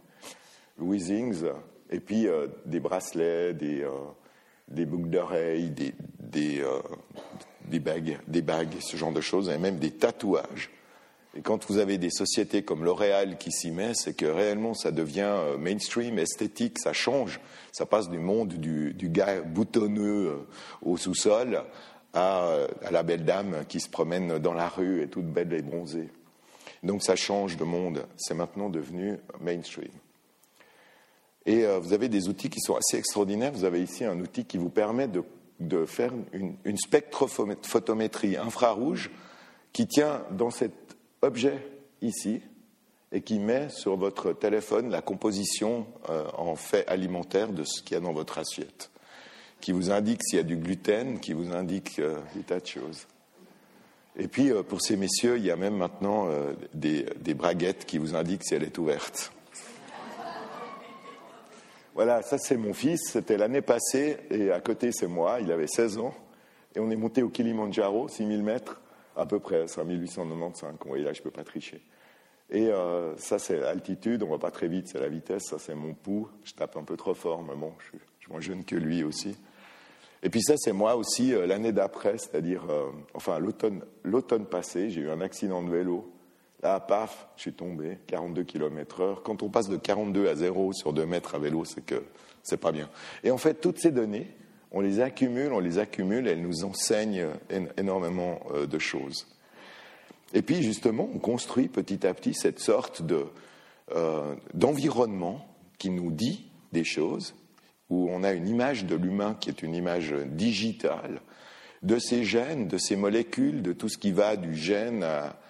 Weezings, et puis euh, des bracelets, des, des boucles d'oreilles, des, des, des, bagues, des bagues, ce genre de choses, et même des tatouages. Et quand vous avez des sociétés comme L'Oréal qui s'y met, c'est que réellement ça devient euh, mainstream, esthétique, ça change. Ça passe du monde du, gars boutonneux euh, au sous-sol à, à, la belle dame qui se promène dans la rue et toute belle et bronzée. Donc ça change de monde. C'est maintenant devenu mainstream. Et euh, vous avez des outils qui sont assez extraordinaires. Vous avez ici un outil qui vous permet de, faire une, une spectrophotométrie infrarouge qui tient dans cet objet ici et qui met sur votre téléphone la composition euh, en fait alimentaire de ce qu'il y a dans votre assiette, qui vous indique s'il y a du gluten, qui vous indique euh, des tas de choses. Et puis, pour ces messieurs, il y a même maintenant des, des braguettes qui vous indiquent si elle est ouverte. Voilà, ça c'est mon fils, c'était l'année passée, et à côté c'est moi, il avait 16 ans, et on est monté au Kilimanjaro, 6000 mètres, à peu près, c'est 1895, vous voyez là, je ne peux pas tricher. Et euh, ça c'est l'altitude, on ne va pas très vite, c'est la vitesse, ça c'est mon pouls, je tape un peu trop fort, mais bon, je suis, moins jeune que lui aussi. Et puis ça c'est moi aussi, euh, l'année d'après, c'est-à-dire, euh, enfin l'automne passé, j'ai eu un accident de vélo, Là, paf, je suis tombé, 42 km heure. Quand on passe de 42 à 0 sur 2 mètres à vélo, c'est que c'est pas bien. Et en fait, toutes ces données, on les accumule, on les accumule, elles nous enseignent énormément euh, de choses. Et puis, justement, on construit petit à petit cette sorte de, euh, d'environnement qui nous dit des choses, où on a une image de l'humain qui est une image digitale, de ces gènes, de ces molécules, de tout ce qui va du gène à,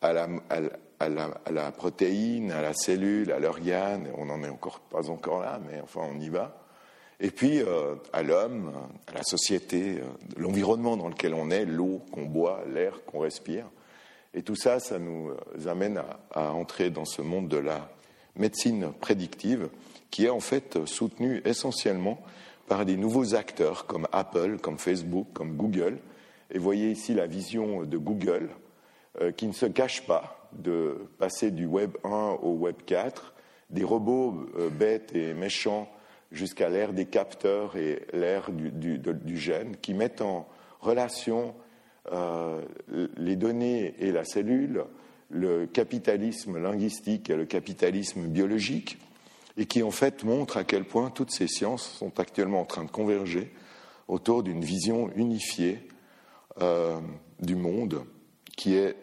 à la, à, la, à la, protéine, à la cellule, à l'organe, on n'en est encore pas encore là, mais enfin on y va. Et puis euh, à l'homme, à la société, euh, l'environnement dans lequel on est, l'eau qu'on boit, l'air qu'on respire. Et tout ça, ça nous amène à, à, entrer dans ce monde de la médecine prédictive, qui est en fait soutenu essentiellement par des nouveaux acteurs comme Apple, comme Facebook, comme Google. Et voyez ici la vision de Google euh, qui ne se cache pas de passer du Web 1 au Web 4, des robots euh, bêtes et méchants jusqu'à l'ère des capteurs et l'ère du, du, gène, qui mettent en relation euh, les données et la cellule, le capitalisme linguistique et le capitalisme biologique, et qui en fait montrent à quel point toutes ces sciences sont actuellement en train de converger autour d'une vision unifiée du monde qui est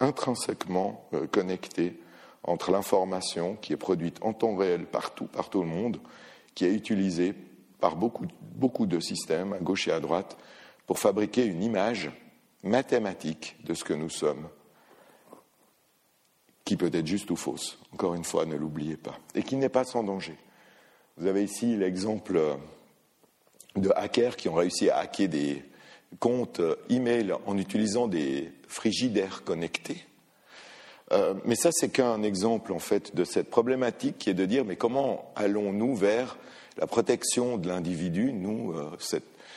intrinsèquement euh, connectée entre l'information qui est produite en temps réel partout, par tout le monde, qui est utilisée par beaucoup, beaucoup de systèmes, à gauche et à droite, pour fabriquer une image mathématique de ce que nous sommes, qui peut être juste ou fausse, encore une fois, ne l'oubliez pas, et qui n'est pas sans danger. Vous avez ici l'exemple de hackers qui ont réussi à hacker des, compte email en utilisant des frigidaires connectés. Euh, mais ça, c'est qu'un exemple en fait de cette problématique qui est de dire mais comment allons-nous vers la protection de l'individu, nous, euh,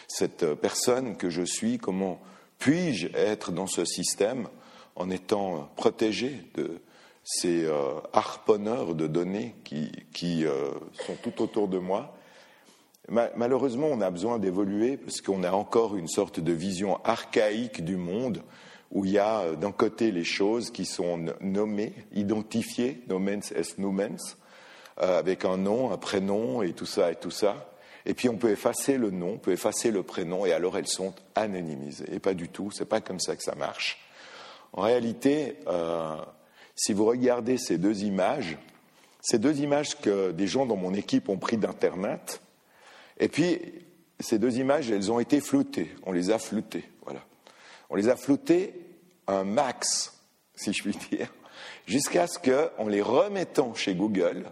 cette, personne que je suis, comment puis-je être dans ce système en étant protégé de ces euh, harponneurs de données qui, sont tout autour de moi? Malheureusement, on a besoin d'évoluer parce qu'on a encore une sorte de vision archaïque du monde où il y a euh, d'un côté les choses qui sont nommées, identifiées, nomens est numens, euh, avec un nom, un prénom et tout ça et tout ça. Et puis on peut effacer le nom, on peut effacer le prénom, et alors elles sont anonymisées. Et pas du tout, c'est pas comme ça que ça marche. En réalité, euh, si vous regardez ces deux images, ces deux images que des gens dans mon équipe ont pris d'Internet, et puis ces deux images, elles ont été floutées, on les a floutées. On les a floutés un max, si je puis dire, jusqu'à ce qu'en les remettant chez Google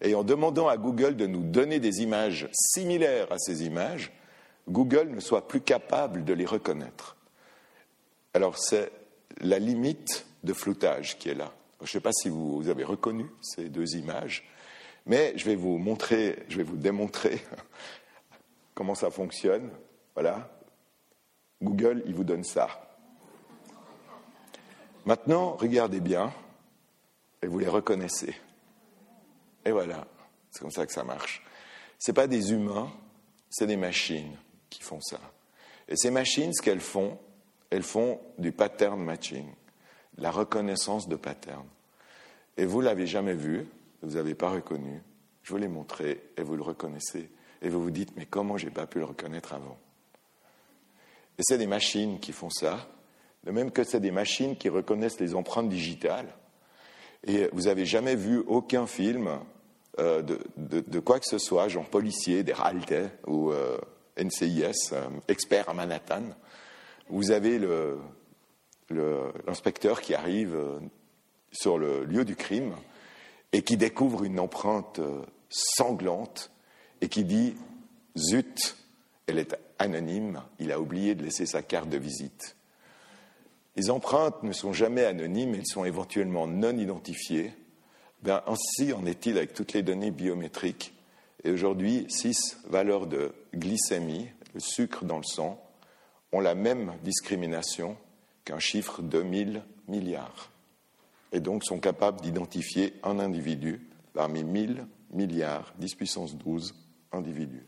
et en demandant à Google de nous donner des images similaires à ces images, Google ne soit plus capable de les reconnaître. Alors c'est la limite de floutage qui est là. Je ne sais pas si vous avez reconnu ces deux images, mais je vais vous montrer, je vais vous démontrer comment ça fonctionne. Voilà. Google, il vous donne ça. Maintenant, regardez bien, et vous les reconnaissez. Et voilà, c'est comme ça que ça marche. Ce pas des humains, c'est des machines qui font ça. Et ces machines, ce qu'elles font, elles font du pattern matching, la reconnaissance de pattern. Et vous l'avez jamais vu, vous n'avez pas reconnu. Je vous l'ai montré et vous le reconnaissez. Et vous vous dites, mais comment j'ai pas pu le reconnaître avant? Et c'est des machines qui font ça, de même que c'est des machines qui reconnaissent les empreintes digitales. Et vous n'avez jamais vu aucun film euh, de, quoi que ce soit, genre policier, des Ralte ou euh, NCIS, euh, expert à Manhattan. Vous avez l'inspecteur qui arrive sur le lieu du crime et qui découvre une empreinte sanglante et qui dit Zut, elle est anonyme, il a oublié de laisser sa carte de visite. Les empreintes ne sont jamais anonymes, elles sont éventuellement non identifiées. Ben, ainsi en est-il avec toutes les données biométriques. Et aujourd'hui, six valeurs de glycémie, le sucre dans le sang, ont la même discrimination qu'un chiffre de 1000 milliards. Et donc sont capables d'identifier un individu parmi 1000 milliards, 10 puissance 12 individus.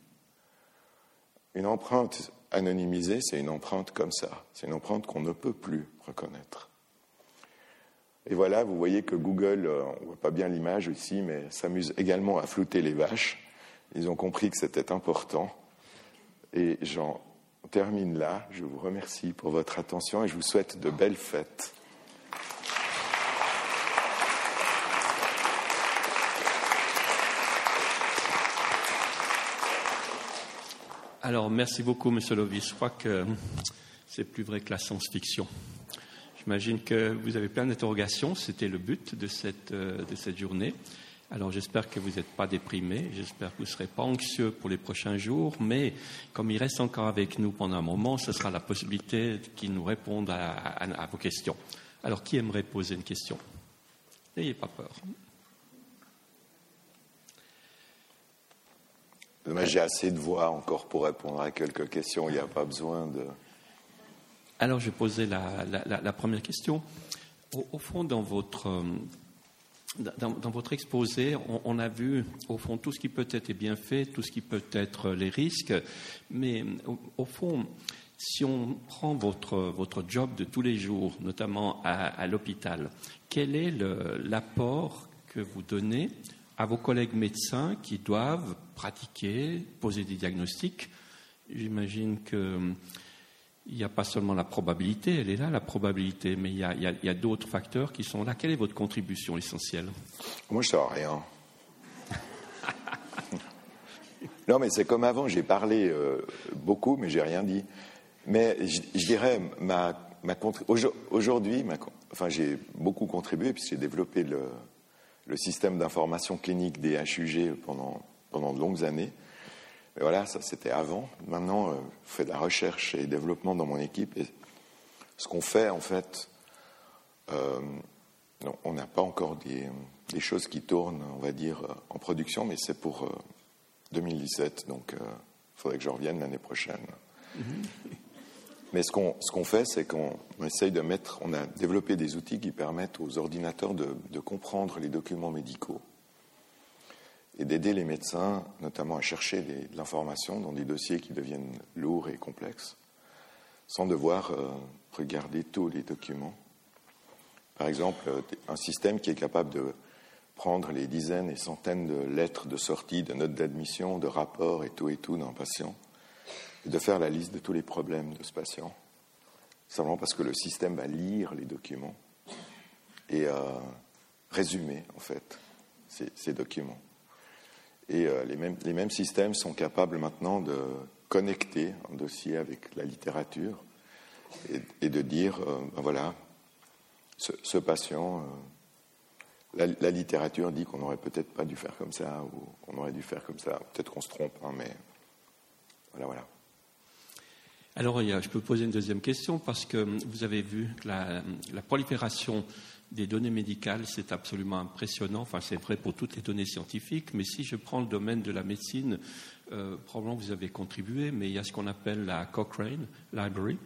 Une empreinte anonymisée, c'est une empreinte comme ça. C'est une empreinte qu'on ne peut plus reconnaître. Et voilà, vous voyez que Google, euh, on ne voit pas bien l'image ici, mais s'amuse également à flouter les vaches. Ils ont compris que c'était important. Et j'en termine là. Je vous remercie pour votre attention et je vous souhaite de belles fêtes. Alors, merci beaucoup, Monsieur Lovis. Je crois que c'est plus vrai que la science-fiction. J'imagine que vous avez plein d'interrogations. C'était le but de cette, euh, de cette journée. Alors, j'espère que vous n'êtes pas déprimé. J'espère que vous ne serez pas anxieux pour les prochains jours. Mais comme il reste encore avec nous pendant un moment, ce sera la possibilité qu'il nous réponde à, à vos questions. Alors, qui aimerait poser une question? N'ayez pas peur. J'ai assez de voix encore pour répondre à quelques questions. Il n'y a pas besoin de. Alors, je vais poser la, première question. Au, fond, dans votre, euh, exposé, on, a vu, au fond, tout ce qui peut être bien fait, tout ce qui peut être les risques. Mais au, fond, si on prend votre, job de tous les jours, notamment à l'hôpital, quel est l'apport que vous donnez à vos collègues médecins qui doivent pratiquer, poser des diagnostics. J'imagine qu'il n'y a pas seulement la probabilité, elle est là, la probabilité, mais il y a, d'autres facteurs qui sont là. Quelle est votre contribution essentielle? Moi, je ne sais rien. non, mais c'est comme avant, j'ai parlé euh, beaucoup, mais j'ai rien dit. Mais je, dirais, ma, ma aujourd'hui, enfin, j'ai beaucoup contribué, puisque j'ai développé le, le système d'information clinique des HUG pendant, pendant de longues années. Mais voilà, ça c'était avant. Maintenant, je fais de la recherche et développement dans mon équipe. Et ce qu'on fait, en fait, on n'a pas encore des, choses qui tournent, on va dire, en production, mais c'est pour 2017. Donc, il faudrait que je revienne l'année prochaine. Mais ce qu'on ce fait, c'est qu'on essaye de mettre, on a développé des outils qui permettent aux ordinateurs de, de comprendre les documents médicaux et d'aider les médecins, notamment à chercher de l'information dans des dossiers qui deviennent lourds et complexes, sans devoir euh, regarder tous les documents. Par exemple, euh, un système qui est capable de prendre les dizaines et centaines de lettres de sortie, de notes d'admission, de rapports et tout et tout d'un patient de faire la liste de tous les problèmes de ce patient, simplement parce que le système va lire les documents et euh, résumer, en fait, ces, documents. Et euh, les, mêmes, les, mêmes, systèmes sont capables maintenant de connecter un dossier avec la littérature et, de dire, euh, ben voilà, ce, patient, la, littérature dit qu'on n'aurait peut-être pas dû faire comme ça, ou qu'on aurait dû faire comme ça. Peut-être qu'on se trompe, hein, mais voilà, voilà. Alors, je peux poser une deuxième question parce que vous avez vu que la, prolifération des données médicales, c'est absolument impressionnant. Enfin, c'est vrai pour toutes les données scientifiques, mais si je prends le domaine de la médecine, euh, probablement vous avez contribué, mais il y a ce qu'on appelle la Cochrane Library,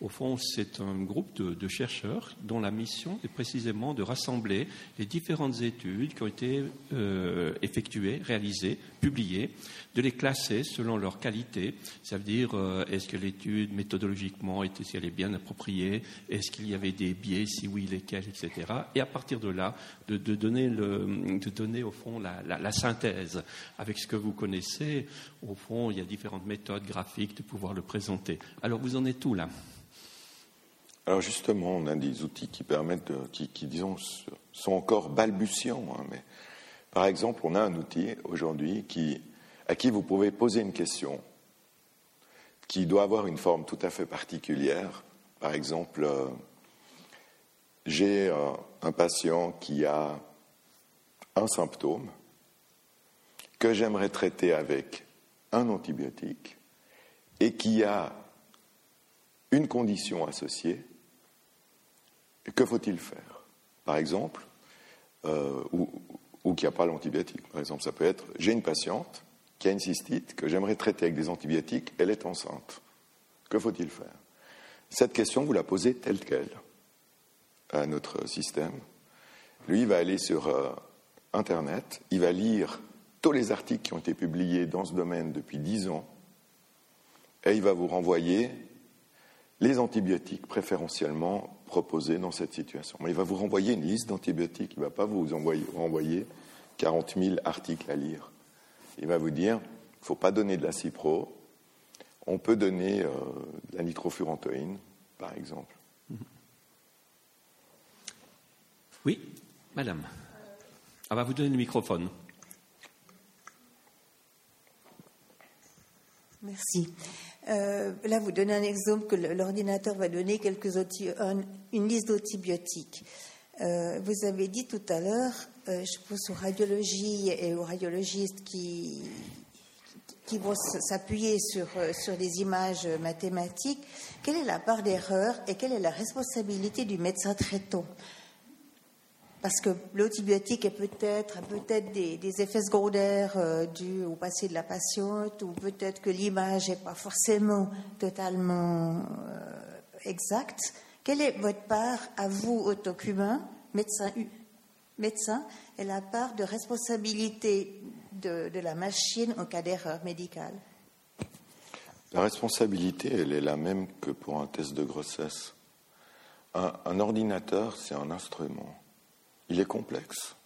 au fond, c'est un groupe de, chercheurs dont la mission est précisément de rassembler les différentes études qui ont été euh, effectuées, réalisées, publiées, de les classer selon leur qualité. Ça veut dire, euh, est-ce que l'étude méthodologiquement était, si elle est bien appropriée, est-ce qu'il y avait des biais, si oui, lesquels, etc. Et à partir de là, de, donner, de donner au fond la, la synthèse avec ce que vous connaissez. Au fond, il y a différentes méthodes graphiques de pouvoir le présenter. Alors, vous en êtes tout là? Alors justement, on a des outils qui permettent, de, qui, disons, sont encore balbutiants. Hein, mais par exemple, on a un outil aujourd'hui à qui vous pouvez poser une question qui doit avoir une forme tout à fait particulière. Par exemple, euh, j'ai euh, un patient qui a un symptôme que j'aimerais traiter avec un antibiotique et qui a une condition associée que faut-il faire? Par exemple, euh, ou, ou qui n'a pas l'antibiotique. Par exemple, ça peut être j'ai une patiente qui a une cystite que j'aimerais traiter avec des antibiotiques, elle est enceinte. Que faut-il faire? Cette question, vous la posez telle qu'elle à notre système. Lui, il va aller sur euh, Internet, il va lire tous les articles qui ont été publiés dans ce domaine depuis dix ans, et il va vous renvoyer les antibiotiques préférentiellement proposés dans cette situation. il va vous renvoyer une liste d'antibiotiques, il ne va pas vous envoyer, renvoyer 40 000 articles à lire. Il va vous dire, il ne faut pas donner de la cipro, on peut donner euh, de la nitrofurantoïne, par exemple. Oui, madame. On va vous donner le microphone. Merci. Euh, là, vous donnez un exemple que l'ordinateur va donner quelques une liste d'antibiotiques. Euh, vous avez dit tout à l'heure, euh, je pense aux radiologies et aux radiologistes qui, qui vont s'appuyer sur, sur des images mathématiques, quelle est la part d'erreur et quelle est la responsabilité du médecin traitant? Parce que l'antibiotique est peut-être peut-être des, effets secondaires euh, dus au passé de la patiente, ou peut-être que l'image n'est pas forcément totalement euh, exacte. Quelle est votre part à vous, autant qu'humain, médecin, médecin, et la part de responsabilité de, la machine en cas d'erreur médicale? La responsabilité, elle est la même que pour un test de grossesse. un ordinateur, c'est un instrument il est complexe.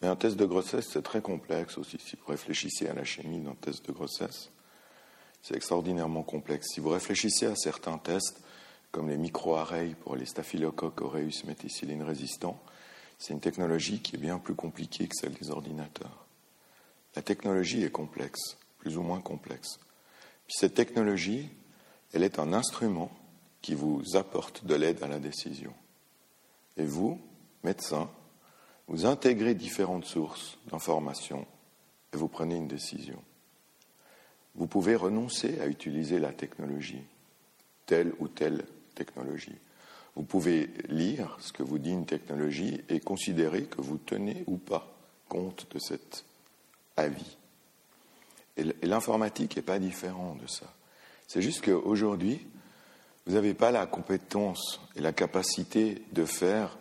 Mais un test de grossesse, c'est très complexe aussi. Si vous réfléchissez à la chimie d'un test de grossesse, c'est extraordinairement complexe. Si vous réfléchissez à certains tests, comme les micro-arrays pour les staphylocoques aureus méthicilline résistants, c'est une technologie qui est bien plus compliquée que celle des ordinateurs. La technologie est complexe, plus ou moins complexe. Puis cette technologie, elle est un instrument qui vous apporte de l'aide à la décision. Et vous, médecin, vous intégrez différentes sources d'informations et vous prenez une décision. vous pouvez renoncer à utiliser la technologie, telle ou telle technologie. Vous pouvez lire ce que vous dit une technologie et considérer que vous tenez ou pas compte de cet avis. Et l'informatique n'est pas différent de ça. C'est juste qu'aujourd'hui, vous n'avez pas la compétence et la capacité de faire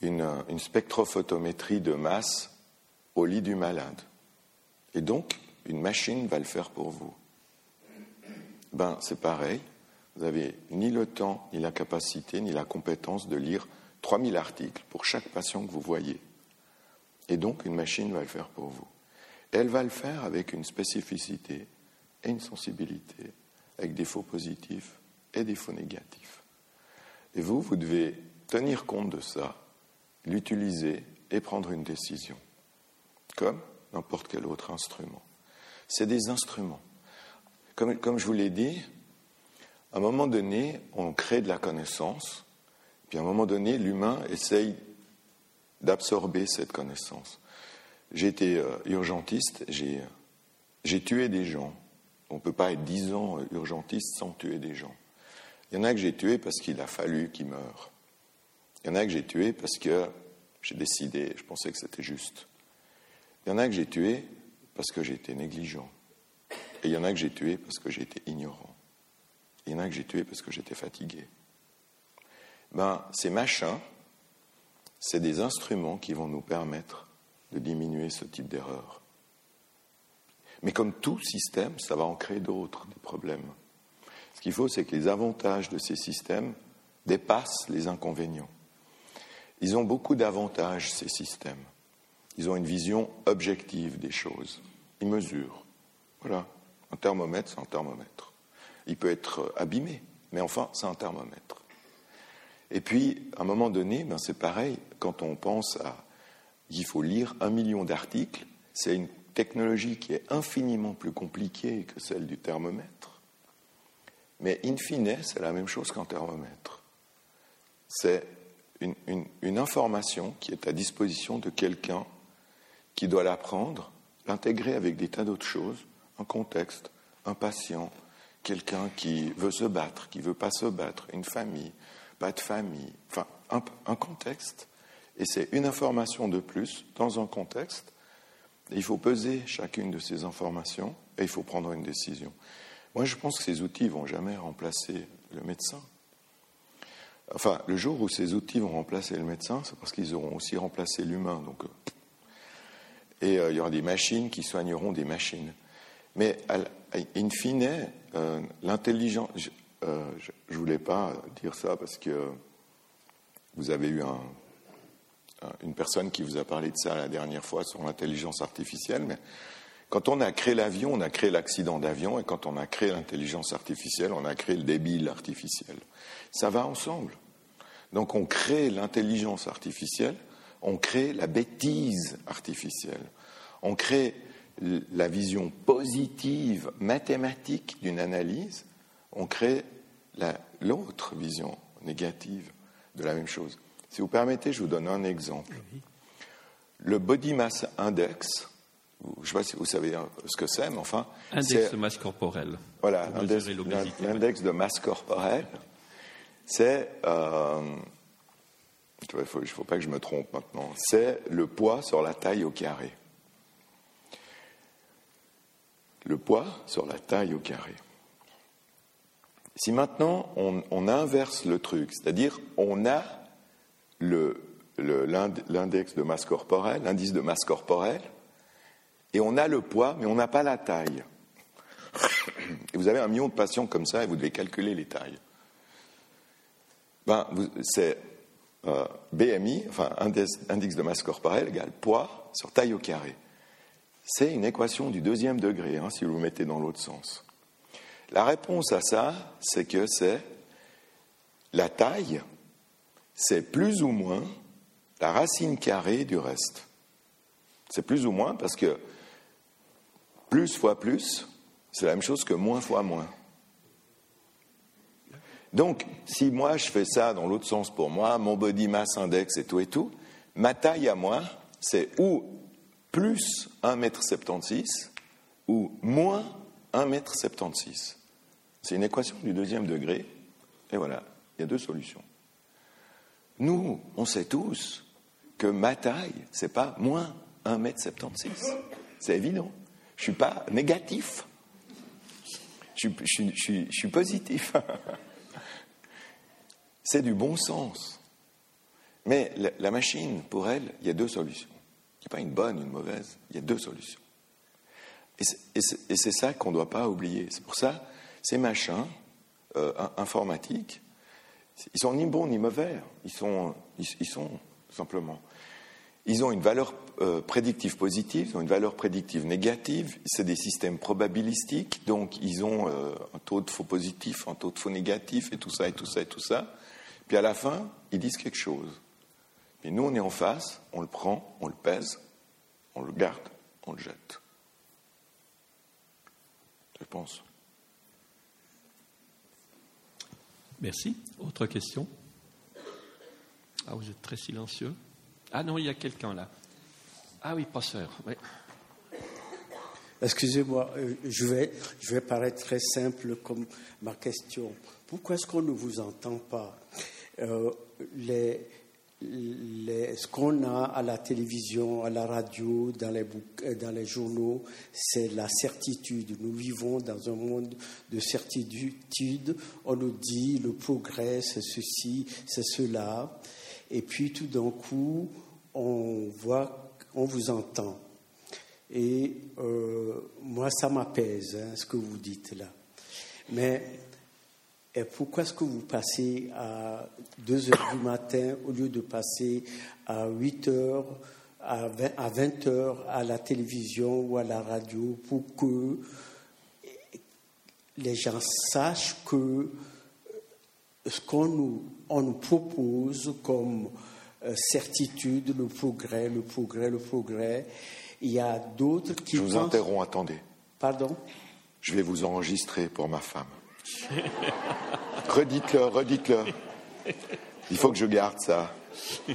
une, spectrophotométrie de masse au lit du malade. Et donc, une machine va le faire pour vous. Ben, c'est pareil. Vous n'avez ni le temps, ni la capacité, ni la compétence de lire 3000 articles pour chaque patient que vous voyez. Et donc, une machine va le faire pour vous. elle va le faire avec une spécificité et une sensibilité, avec des faux positifs et des faux négatifs. Et vous, vous devez tenir compte de ça, l'utiliser et prendre une décision, comme n'importe quel autre instrument. C'est des instruments. Comme, je vous l'ai dit, à un moment donné, on crée de la connaissance, puis à un moment donné, l'humain essaye d'absorber cette connaissance. J'ai été euh, urgentiste, j'ai, tué des gens. On ne peut pas être dix ans urgentiste sans tuer des gens. Il y en a que j'ai tué parce qu'il a fallu qu'ils meurent. Il y en a que j'ai tué parce que j'ai décidé, je pensais que c'était juste. Il y en a que j'ai tué parce que j'étais négligent. Et il y en a que j'ai tué parce que j'étais ignorant. Il y en a que j'ai tué parce que j'étais fatigué. Ben, ces machins, c'est des instruments qui vont nous permettre de diminuer ce type d'erreur. Mais comme tout système, ça va en créer d'autres, des problèmes. Ce qu'il faut, c'est que les avantages de ces systèmes dépassent les inconvénients. Ils ont beaucoup d'avantages, ces systèmes. Ils ont une vision objective des choses. Ils mesurent. Voilà. Un thermomètre, c'est un thermomètre. Il peut être abîmé, mais enfin, c'est un thermomètre. Et puis, à un moment donné, ben, c'est pareil, quand on pense à il faut lire un million d'articles, c'est une technologie qui est infiniment plus compliquée que celle du thermomètre. Mais in fine, c'est la même chose qu'un thermomètre. C'est une, information qui est à disposition de quelqu'un qui doit l'apprendre, l'intégrer avec des tas d'autres choses, un contexte, un patient, quelqu'un qui veut se battre, qui veut pas se battre, une famille, pas de famille, enfin un, contexte. Et c'est une information de plus dans un contexte. il faut peser chacune de ces informations et il faut prendre une décision. Moi, je pense que ces outils vont jamais remplacer le médecin. Enfin, le jour où ces outils vont remplacer le médecin, c'est parce qu'ils auront aussi remplacé l'humain. Euh, et euh, il y aura des machines qui soigneront des machines. Mais in fine, euh, l'intelligence. Je voulais pas dire ça parce que vous avez eu un, une personne qui vous a parlé de ça la dernière fois sur l'intelligence artificielle, mais quand on a créé l'avion, on a créé l'accident d'avion, et quand on a créé l'intelligence artificielle, on a créé le débile artificiel. Ça va ensemble. Donc on crée l'intelligence artificielle, on crée la bêtise artificielle, on crée la vision positive mathématique d'une analyse, on crée l'autre vision négative de la même chose. Si vous permettez, je vous donne un exemple. Le body mass index, je ne sais pas si vous savez ce que c'est, mais enfin. Index de masse corporelle. Voilà, l'index de masse corporelle, c'est. Euh, il ne faut, pas que je me trompe maintenant. C'est le poids sur la taille au carré le poids sur la taille au carré. Si maintenant on, inverse le truc, c'est-à-dire on a l'index de masse corporelle, l'indice de masse corporelle, et on a le poids, mais on n'a pas la taille. Et vous avez un million de patients comme ça et vous devez calculer les tailles. Ben, c'est euh, BMI, enfin index de masse corporelle égale poids sur taille au carré. C'est une équation du deuxième degré, hein, si vous vous mettez dans l'autre sens. La réponse à ça, c'est que c'est la taille, c'est plus ou moins la racine carrée du reste. C'est plus ou moins parce que plus fois plus, c'est la même chose que moins fois moins. Donc, si moi je fais ça dans l'autre sens pour moi, mon body mass index et tout et tout, ma taille à moi, c'est ou plus 1,76 m ou moins 1m76. C'est une équation du deuxième degré. Et voilà, il y a deux solutions. Nous, on sait tous que ma taille, c'est pas moins 1m76. C'est évident. Je suis pas négatif. Je, suis positif. c'est du bon sens. Mais la, machine, pour elle, il y a deux solutions. Il n'y a pas une bonne, une mauvaise. Il y a deux solutions. Et c'est ça qu'on ne doit pas oublier. C'est pour ça, ces machins euh, informatiques, ils sont ni bons ni mauvais. Ils ils, sont simplement. Ils ont une valeur euh, prédictive positive, ils ont une valeur prédictive négative. C'est des systèmes probabilistiques, donc ils ont euh, un taux de faux positif, un taux de faux négatif, et tout ça, et tout ça, et tout ça. Puis à la fin, ils disent quelque chose. Et nous, on est en face, on le prend, on le pèse, on le garde, on le jette. Je pense. Merci. Autre question? Ah, vous êtes très silencieux. Ah non, il y a quelqu'un là. Ah oui, passeur. Oui. Excusez-moi, euh, je vais, je vais paraître très simple comme ma question. Pourquoi est-ce qu'on ne vous entend pas? Euh, les, ce qu'on a à la télévision, à la radio, dans les, euh, dans les journaux, c'est la certitude. Nous vivons dans un monde de certitude. On nous dit le progrès, c'est ceci, c'est cela. Et puis tout d'un coup, on voit, on vous entend. Et euh, moi, ça m'apaise, hein, ce que vous dites là. Mais pourquoi est-ce que vous passez à 2 heures du matin au lieu de passer à 8 heures, à 20, heures à la télévision ou à la radio pour que les gens sachent que ce qu'on nous, on nous propose comme certitude, le progrès, le progrès, le progrès, il y a d'autres qui. Je vous interromps, attendez. Pardon? Je vais vous enregistrer pour ma femme. Redites-le, redites-le. Il faut que je garde ça. Il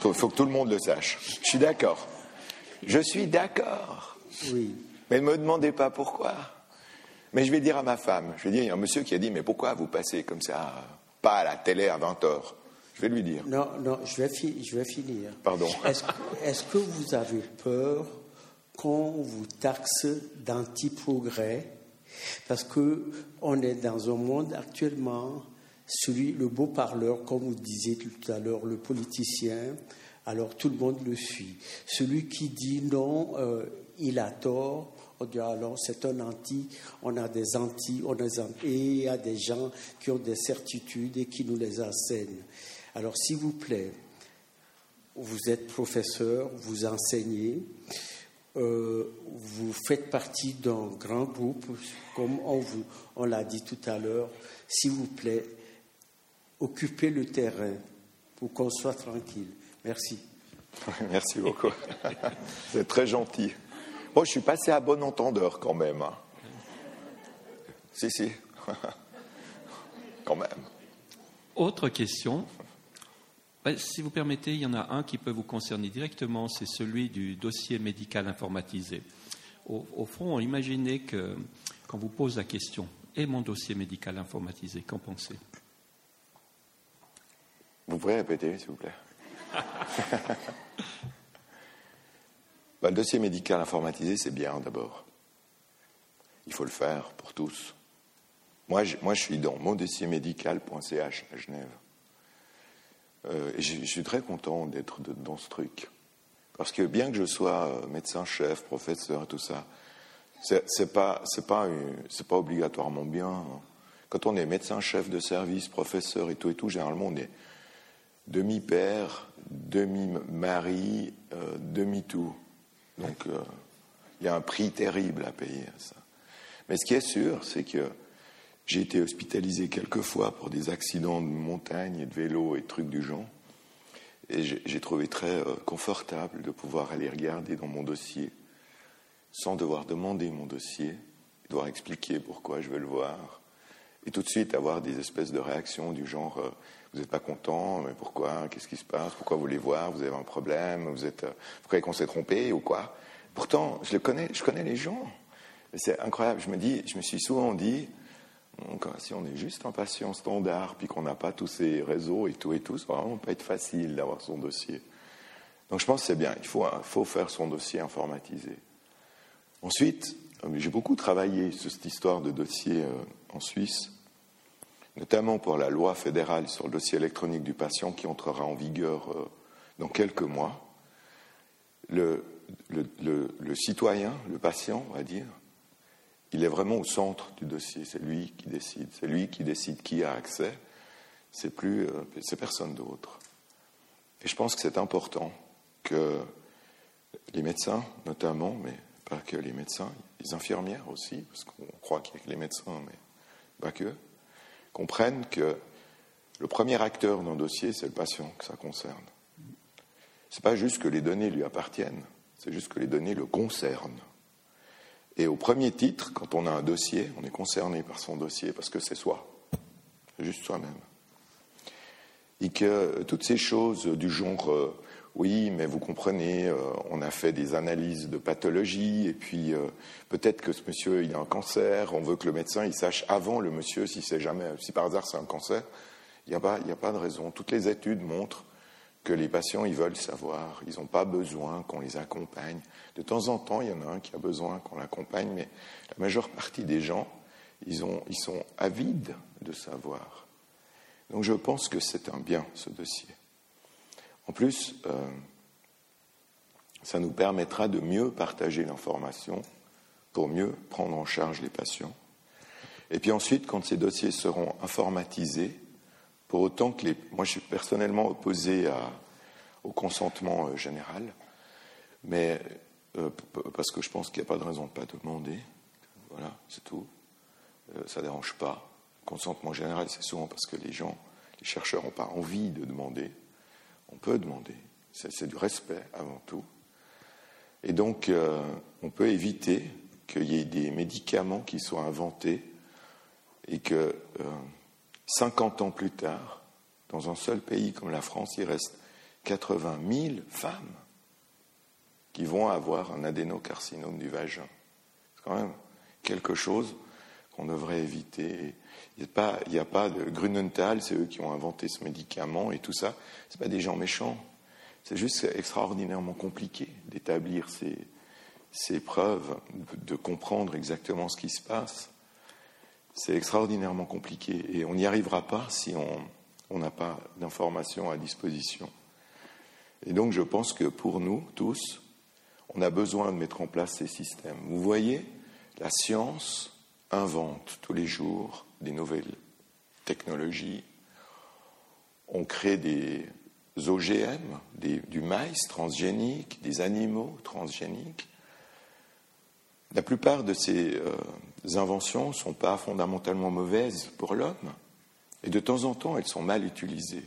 faut, que tout le monde le sache. Je suis d'accord. Je suis d'accord. Oui. Mais ne me demandez pas pourquoi. Mais je vais dire à ma femme, je vais dire, il y a un monsieur qui a dit, mais pourquoi vous passez comme ça, pas à la télé à 20 heures? Je vais lui dire. Non, non, je vais, je vais finir. Pardon. Est-ce que vous avez peur qu'on vous taxe d'anti-progrès? Parce qu'on est dans un monde actuellement, celui, le beau parleur, comme vous disiez tout à l'heure, le politicien, alors tout le monde le suit. Celui qui dit non, euh, il a tort, on dit alors c'est un anti, on a des anti, on a des anti, et il y a des gens qui ont des certitudes et qui nous les enseignent. Alors s'il vous plaît, vous êtes professeur, vous enseignez, euh, vous faites partie d'un grand groupe, comme on, vous, on l'a dit tout à l'heure. S'il vous plaît, occupez le terrain pour qu'on soit tranquille. Merci. Merci beaucoup. C'est très gentil. Moi, je suis passé à bon entendeur quand même. Hein. Si, si. quand même. Autre question si vous permettez, il y en a un qui peut vous concerner directement, c'est celui du dossier médical informatisé. Au, fond, imaginez que quand vous pose la question, et mon dossier médical informatisé, qu'en pensez? Vous pourrez répéter, s'il vous plaît bah, Le dossier médical informatisé, c'est bien d'abord. Il faut le faire pour tous. Moi, je, moi, je suis dans mon dossier médical.ch à Genève. Euh, je, suis très content d'être dans ce truc. Parce que bien que je sois euh, médecin-chef, professeur et tout ça, c'est pas, pas, pas obligatoirement bien. Quand on est médecin-chef de service, professeur et tout et tout, généralement on est demi-père, demi-mari, euh, demi-tout. Donc il y a un prix terrible à payer à ça. Mais ce qui est sûr, c'est que j'ai été hospitalisé quelques fois pour des accidents de montagne et de vélo et trucs du genre. Et j'ai trouvé très euh, confortable de pouvoir aller regarder dans mon dossier sans devoir demander mon dossier, devoir expliquer pourquoi je veux le voir, et tout de suite avoir des espèces de réactions du genre euh, vous n'êtes pas content, mais pourquoi, qu'est-ce qui se passe, pourquoi vous voulez voir, vous avez un problème, vous êtes, euh, vous croyez qu'on s'est trompé ou quoi Pourtant, je le connais, je connais les gens. C'est incroyable. Je me, dis, je me suis souvent dit, si on est juste un patient standard, puis qu'on n'a pas tous ces réseaux et tout et tout, va vraiment pas être facile d'avoir son dossier. Donc je pense que c'est bien, il faut, faut faire son dossier informatisé. Ensuite, euh, j'ai beaucoup travaillé sur cette histoire de dossier euh, en Suisse, notamment pour la loi fédérale sur le dossier électronique du patient qui entrera en vigueur euh, dans quelques mois. Le, citoyen, le patient, on va dire, il est vraiment au centre du dossier. C'est lui qui décide. C'est lui qui décide qui a accès. C'est plus, c'est personne d'autre. Et je pense que c'est important que les médecins, notamment, mais pas que les médecins, les infirmières aussi, parce qu'on croit qu'il y a que les médecins, mais pas que, comprennent que le premier acteur d'un dossier, c'est le patient que ça concerne. Ce n'est pas juste que les données lui appartiennent, c'est juste que les données le concernent. Et au premier titre, quand on a un dossier, on est concerné par son dossier parce que c'est soi, juste soi-même. Et que toutes ces choses du genre euh, oui, mais vous comprenez, euh, on a fait des analyses de pathologie, et puis euh, peut-être que ce monsieur a un cancer, on veut que le médecin il sache avant le monsieur si c'est jamais, si par hasard c'est un cancer. Il n'y a, a pas de raison. Toutes les études montrent que les patients ils veulent savoir, ils n'ont pas besoin qu'on les accompagne. De temps en temps, il y en a un qui a besoin qu'on l'accompagne, mais la majeure partie des gens, ils, ont, ils sont avides de savoir. Donc je pense que c'est un bien, ce dossier. En plus, euh, ça nous permettra de mieux partager l'information pour mieux prendre en charge les patients. Et puis ensuite, quand ces dossiers seront informatisés, pour autant que les... Moi, je suis personnellement opposé au consentement euh, général, mais euh, parce que je pense qu'il n'y a pas de raison de ne pas demander. Voilà, c'est tout. ça ne dérange pas. Le consentement général, c'est souvent parce que les gens, les chercheurs n'ont pas envie de demander on peut demander. C'est du respect avant tout. Et donc, euh, on peut éviter qu'il y ait des médicaments qui soient inventés et que 50 euh, ans plus tard, dans un seul pays comme la France, il reste 80 000 femmes qui vont avoir un adénocarcinome du vagin. C'est quand même quelque chose qu'on devrait éviter. Il n'y a, pas de Grunenthal, c'est eux qui ont inventé ce médicament et tout ça. Ce pas des gens méchants. C'est juste extraordinairement compliqué d'établir ces preuves, de, comprendre exactement ce qui se passe. C'est extraordinairement compliqué et on n'y arrivera pas si on n'a pas d'informations à disposition. Et donc je pense que pour nous tous, on a besoin de mettre en place ces systèmes. Vous voyez, la science invente tous les jours des nouvelles technologies. On crée des OGM, du maïs transgénique, des animaux transgéniques. La plupart de ces euh, inventions ne sont pas fondamentalement mauvaises pour l'homme, et de temps en temps, elles sont mal utilisées.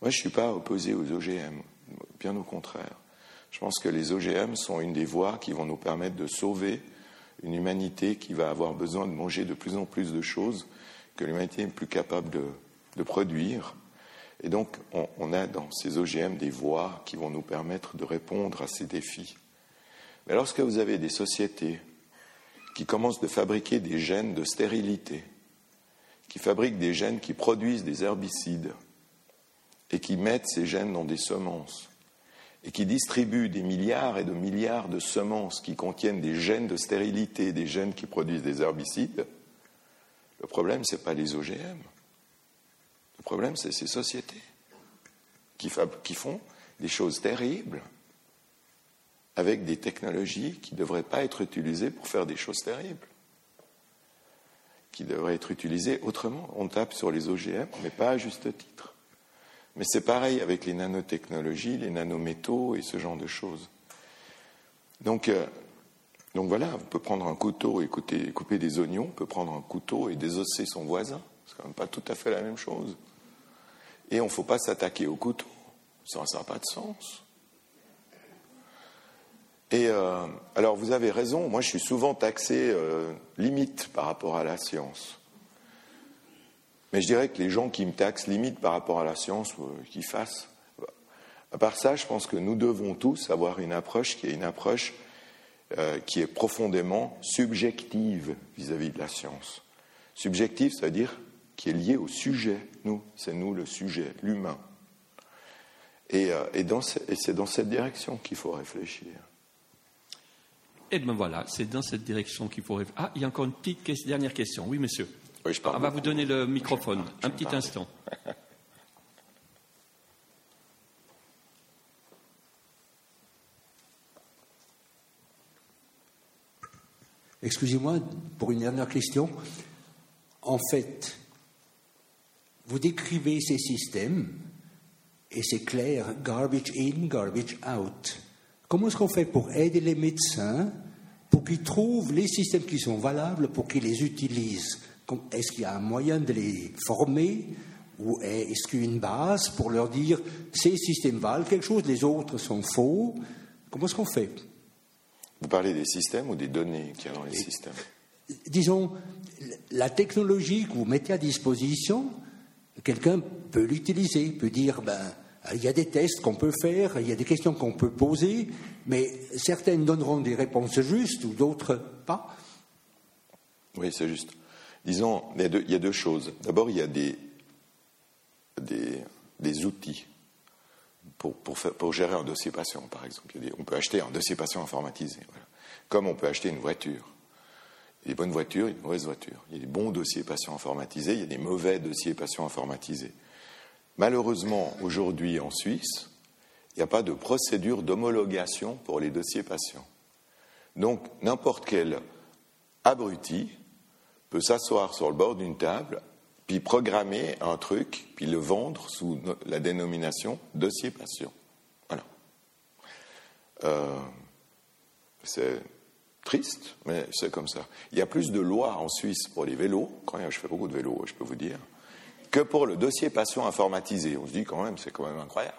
Moi, je ne suis pas opposé aux OGM, bien au contraire. Je pense que les OGM sont une des voies qui vont nous permettre de sauver une humanité qui va avoir besoin de manger de plus en plus de choses que l'humanité n'est plus capable de, produire. Et donc, on, a dans ces OGM des voies qui vont nous permettre de répondre à ces défis. Mais lorsque vous avez des sociétés qui commencent de fabriquer des gènes de stérilité, qui fabriquent des gènes qui produisent des herbicides et qui mettent ces gènes dans des semences, et qui distribue des milliards et de milliards de semences qui contiennent des gènes de stérilité, des gènes qui produisent des herbicides, le problème, ce n'est pas les OGM. Le problème, c'est ces sociétés qui, qui font des choses terribles avec des technologies qui ne devraient pas être utilisées pour faire des choses terribles, qui devraient être utilisées autrement. On tape sur les OGM, mais pas à juste titre. Mais c'est pareil avec les nanotechnologies, les nanométaux et ce genre de choses. Donc, euh, donc voilà, on peut prendre un couteau et couper, des oignons, on peut prendre un couteau et désosser son voisin. C'est quand même pas tout à fait la même chose. Et on ne faut pas s'attaquer au couteau. Ça n'a pas de sens. Et euh, alors vous avez raison, moi je suis souvent taxé euh, limite par rapport à la science. Mais je dirais que les gens qui me taxent limite par rapport à la science, euh, qu'ils fassent. À part ça, je pense que nous devons tous avoir une approche qui est une approche euh, qui est profondément subjective vis-à-vis de la science. Subjective, c'est-à-dire qui est liée au sujet. Nous, c'est nous le sujet, l'humain. Et, euh, et c'est dans cette direction qu'il faut réfléchir. Et eh bien voilà, c'est dans cette direction qu'il faut réfléchir. Ah, il y a encore une petite dernière question. Oui, monsieur. Oui, je parle On va vous donner le microphone. un petit instant. Excusez-moi pour une dernière question. En fait, vous décrivez ces systèmes et c'est clair, garbage in, garbage out. Comment est-ce qu'on fait pour aider les médecins pour qu'ils trouvent les systèmes qui sont valables, pour qu'ils les utilisent? Est-ce qu'il y a un moyen de les former ou est-ce qu'il y a une base pour leur dire ces systèmes valent quelque chose, les autres sont faux? Comment est-ce qu'on fait? Vous parlez des systèmes ou des données qu'il y a dans les systèmes? Disons, la technologie que vous mettez à disposition, quelqu'un peut l'utiliser, peut dire ben, il y a des tests qu'on peut faire, il y a des questions qu'on peut poser, mais certaines donneront des réponses justes ou d'autres pas. Oui, c'est juste. Disons, il y a deux, choses. D'abord, il y a des, des, outils pour, pour, gérer un dossier patient, par exemple. on peut acheter un dossier patient informatisé, comme on peut acheter une voiture. Il y a des bonnes voitures, il y a des mauvaises voitures. Il y a des bons dossiers patients informatisés, il y a des mauvais dossiers patients informatisés. Malheureusement, aujourd'hui en Suisse, il n'y a pas de procédure d'homologation pour les dossiers patients. Donc, n'importe quel abruti peut s'asseoir sur le bord d'une table, puis programmer un truc, puis le vendre sous la dénomination dossier patient. Voilà. Euh, c'est triste, mais c'est comme ça. Il y a plus de lois en Suisse pour les vélos, quand je fais beaucoup de vélos, je peux vous dire, que pour le dossier patient informatisé. On se dit quand même, c'est quand même incroyable.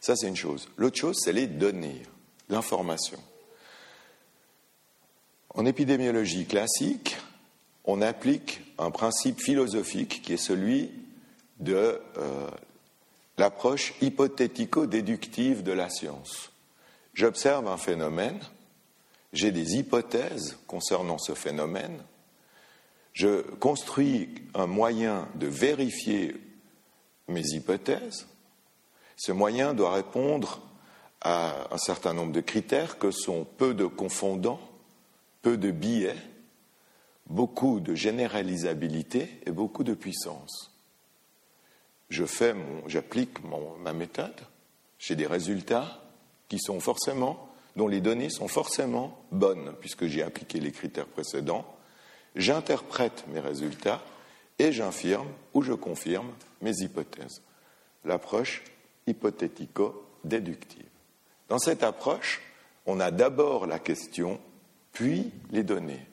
Ça, c'est une chose. L'autre chose, c'est les données, l'information. En épidémiologie classique, on applique un principe philosophique qui est celui de euh, l'approche hypothético-déductive de la science. J'observe un phénomène, j'ai des hypothèses concernant ce phénomène, je construis un moyen de vérifier mes hypothèses. Ce moyen doit répondre à un certain nombre de critères que sont peu de confondants, peu de biais, beaucoup de généralisabilité et beaucoup de puissance. Je fais j'applique ma méthode, j'ai des résultats dont les données sont forcément bonnes, puisque j'ai appliqué les critères précédents, j'interprète mes résultats et j'infirme ou je confirme mes hypothèses. L'approche hypothético-déductive. Dans cette approche, on a d'abord la question, puis les données.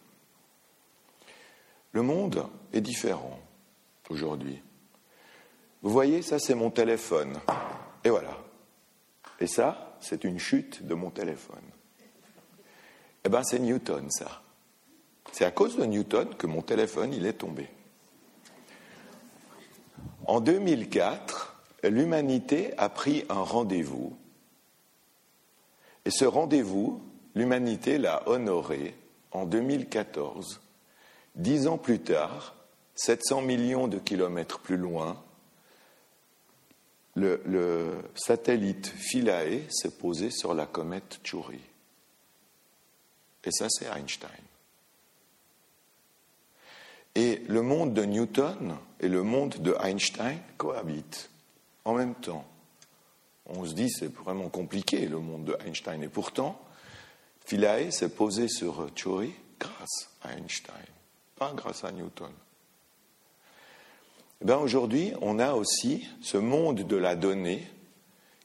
Le monde est différent aujourd'hui. Vous voyez, ça c'est mon téléphone. Et voilà. Et ça, c'est une chute de mon téléphone. Eh bien, c'est Newton, ça. C'est à cause de Newton que mon téléphone est tombé. En 2004, l'humanité a pris un rendez-vous. Et ce rendez-vous, l'humanité l'a honoré en 2014. Dix ans plus tard, 700 millions de kilomètres plus loin, le, le satellite Philae s'est posé sur la comète Chury. Et ça, c'est Einstein. Et le monde de Newton et le monde de Einstein cohabitent en même temps. On se dit c'est vraiment compliqué le monde de Einstein. Et pourtant, Philae s'est posé sur Chury grâce à Einstein, pas grâce à Newton. Eh aujourd'hui, on a aussi ce monde de la donnée,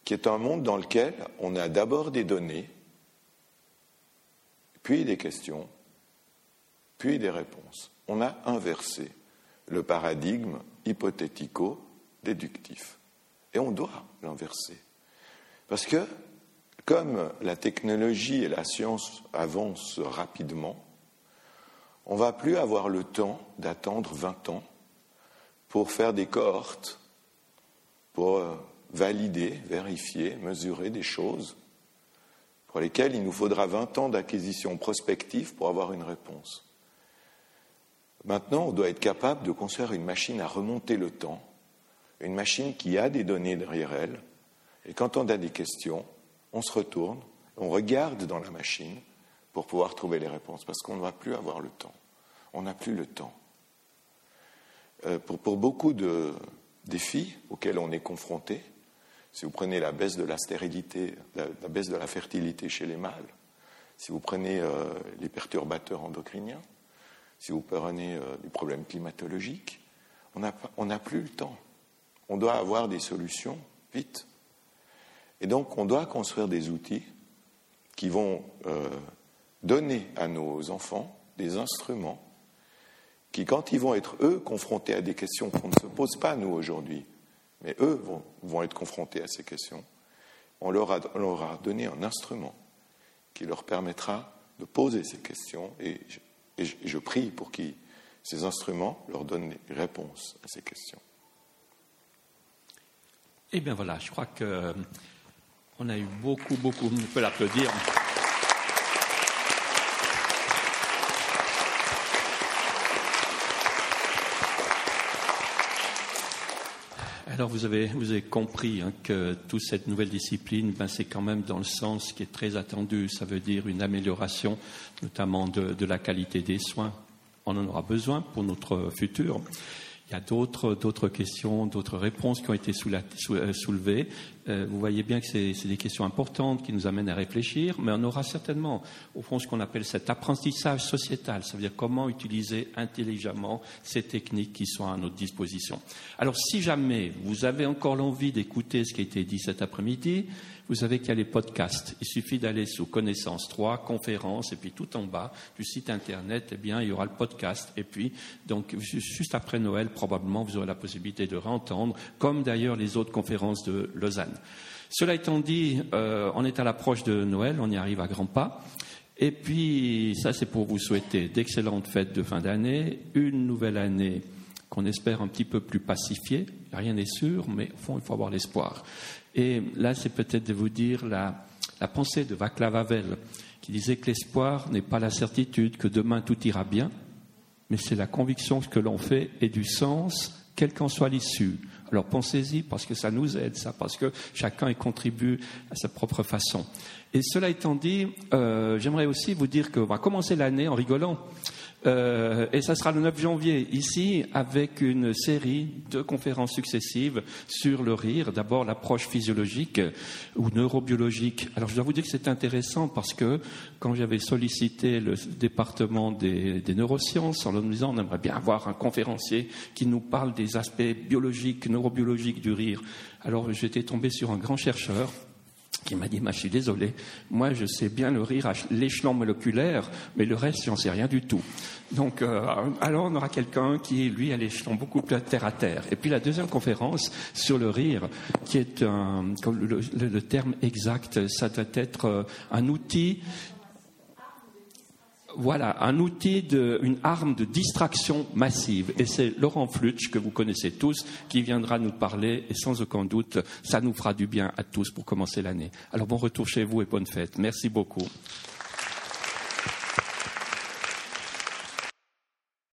qui est un monde dans lequel on a d'abord des données, puis des questions, puis des réponses on a inversé le paradigme hypothético-déductif. Et on doit l'inverser. Parce que, comme la technologie et la science avancent rapidement, on ne va plus avoir le temps d'attendre 20 ans pour faire des cohortes, pour euh, valider, vérifier, mesurer des choses pour lesquels il nous faudra 20 ans d'acquisition prospective pour avoir une réponse. Maintenant, on doit être capable de construire une machine à remonter le temps, une machine qui a des données derrière elle, et quand on a des questions, on se retourne, on regarde dans la machine pour pouvoir trouver les réponses, parce qu'on ne va plus avoir le temps. On n'a plus le temps. Euh, pour, beaucoup de défis auxquels on est confronté, si vous prenez la baisse de la stérilité, la, baisse de la fertilité chez les mâles, si vous prenez euh, les perturbateurs endocriniens, si vous prenez euh, les problèmes climatologiques, on n'a plus le temps. On doit avoir des solutions vite. Et donc, on doit construire des outils qui vont euh, donner à nos enfants des instruments qui, quand ils vont être, eux, confrontés à des questions qu'on ne se pose pas, nous, aujourd'hui, mais eux vont, être confrontés à ces questions, on leur, a, donné un instrument qui leur permettra de poser ces questions et je, prie pour que ces instruments leur donnent des réponses à ces questions. Eh bien voilà, je crois qu'on a eu beaucoup, beaucoup, on peut l'applaudir. Alors vous avez, compris hein, que toute cette nouvelle discipline, ben, c'est quand même dans le sens qui est très attendu. Ça veut dire une amélioration, notamment de, de la qualité des soins. On en aura besoin pour notre futur. Il y a d'autres questions, d'autres réponses qui ont été euh, soulevées. Euh, vous voyez bien que c'est des questions importantes qui nous amènent à réfléchir, mais on aura certainement, au fond, ce qu'on appelle cet apprentissage sociétal. Ça veut dire comment utiliser intelligemment ces techniques qui sont à notre disposition. Alors, si jamais vous avez encore l'envie d'écouter ce qui a été dit cet après-midi, vous savez qu'il y a les podcasts. Il suffit d'aller sous Connaissance 3, conférences, et puis tout en bas du site internet, eh bien, il y aura le podcast. Et puis, donc, juste après Noël, probablement, vous aurez la possibilité de réentendre, comme d'ailleurs les autres conférences de Lausanne. Cela étant dit, euh, on est à l'approche de Noël, on y arrive à grands pas. Et puis, ça, c'est pour vous souhaiter d'excellentes fêtes de fin d'année, une nouvelle année qu'on espère un petit peu plus pacifiée. Rien n'est sûr, mais au fond, il faut avoir l'espoir. Et là, c'est peut-être de vous dire la, pensée de Václav Havel, qui disait que l'espoir n'est pas la certitude que demain tout ira bien, mais c'est la conviction que l'on fait et du sens, quelle qu'en soit l'issue. Alors pensez-y parce que ça nous aide, ça, parce que chacun y contribue à sa propre façon. Et cela étant dit, euh, j'aimerais aussi vous dire qu'on va commencer l'année en rigolant. Euh, et ça sera le 9 janvier ici avec une série de conférences successives sur le rire. D'abord l'approche physiologique ou neurobiologique. Alors je dois vous dire que c'est intéressant parce que quand j'avais sollicité le département des, des, neurosciences en leur disant on aimerait bien avoir un conférencier qui nous parle des aspects biologiques, neurobiologiques du rire. Alors j'étais tombé sur un grand chercheur qui m'a dit, je suis désolé, moi je sais bien le rire à l'échelon moléculaire, mais le reste, j'en sais rien du tout. Donc, euh, alors on aura quelqu'un qui, lui, à l'échelon beaucoup plus terre à terre. Et puis la deuxième conférence sur le rire, qui est un, le, le terme exact, ça doit être euh, un outil voilà, un outil, de, une arme de distraction massive. Et c'est Laurent Flutsch, que vous connaissez tous, qui viendra nous parler, et sans aucun doute, ça nous fera du bien à tous pour commencer l'année. Alors bon retour chez vous et bonne fête. Merci beaucoup.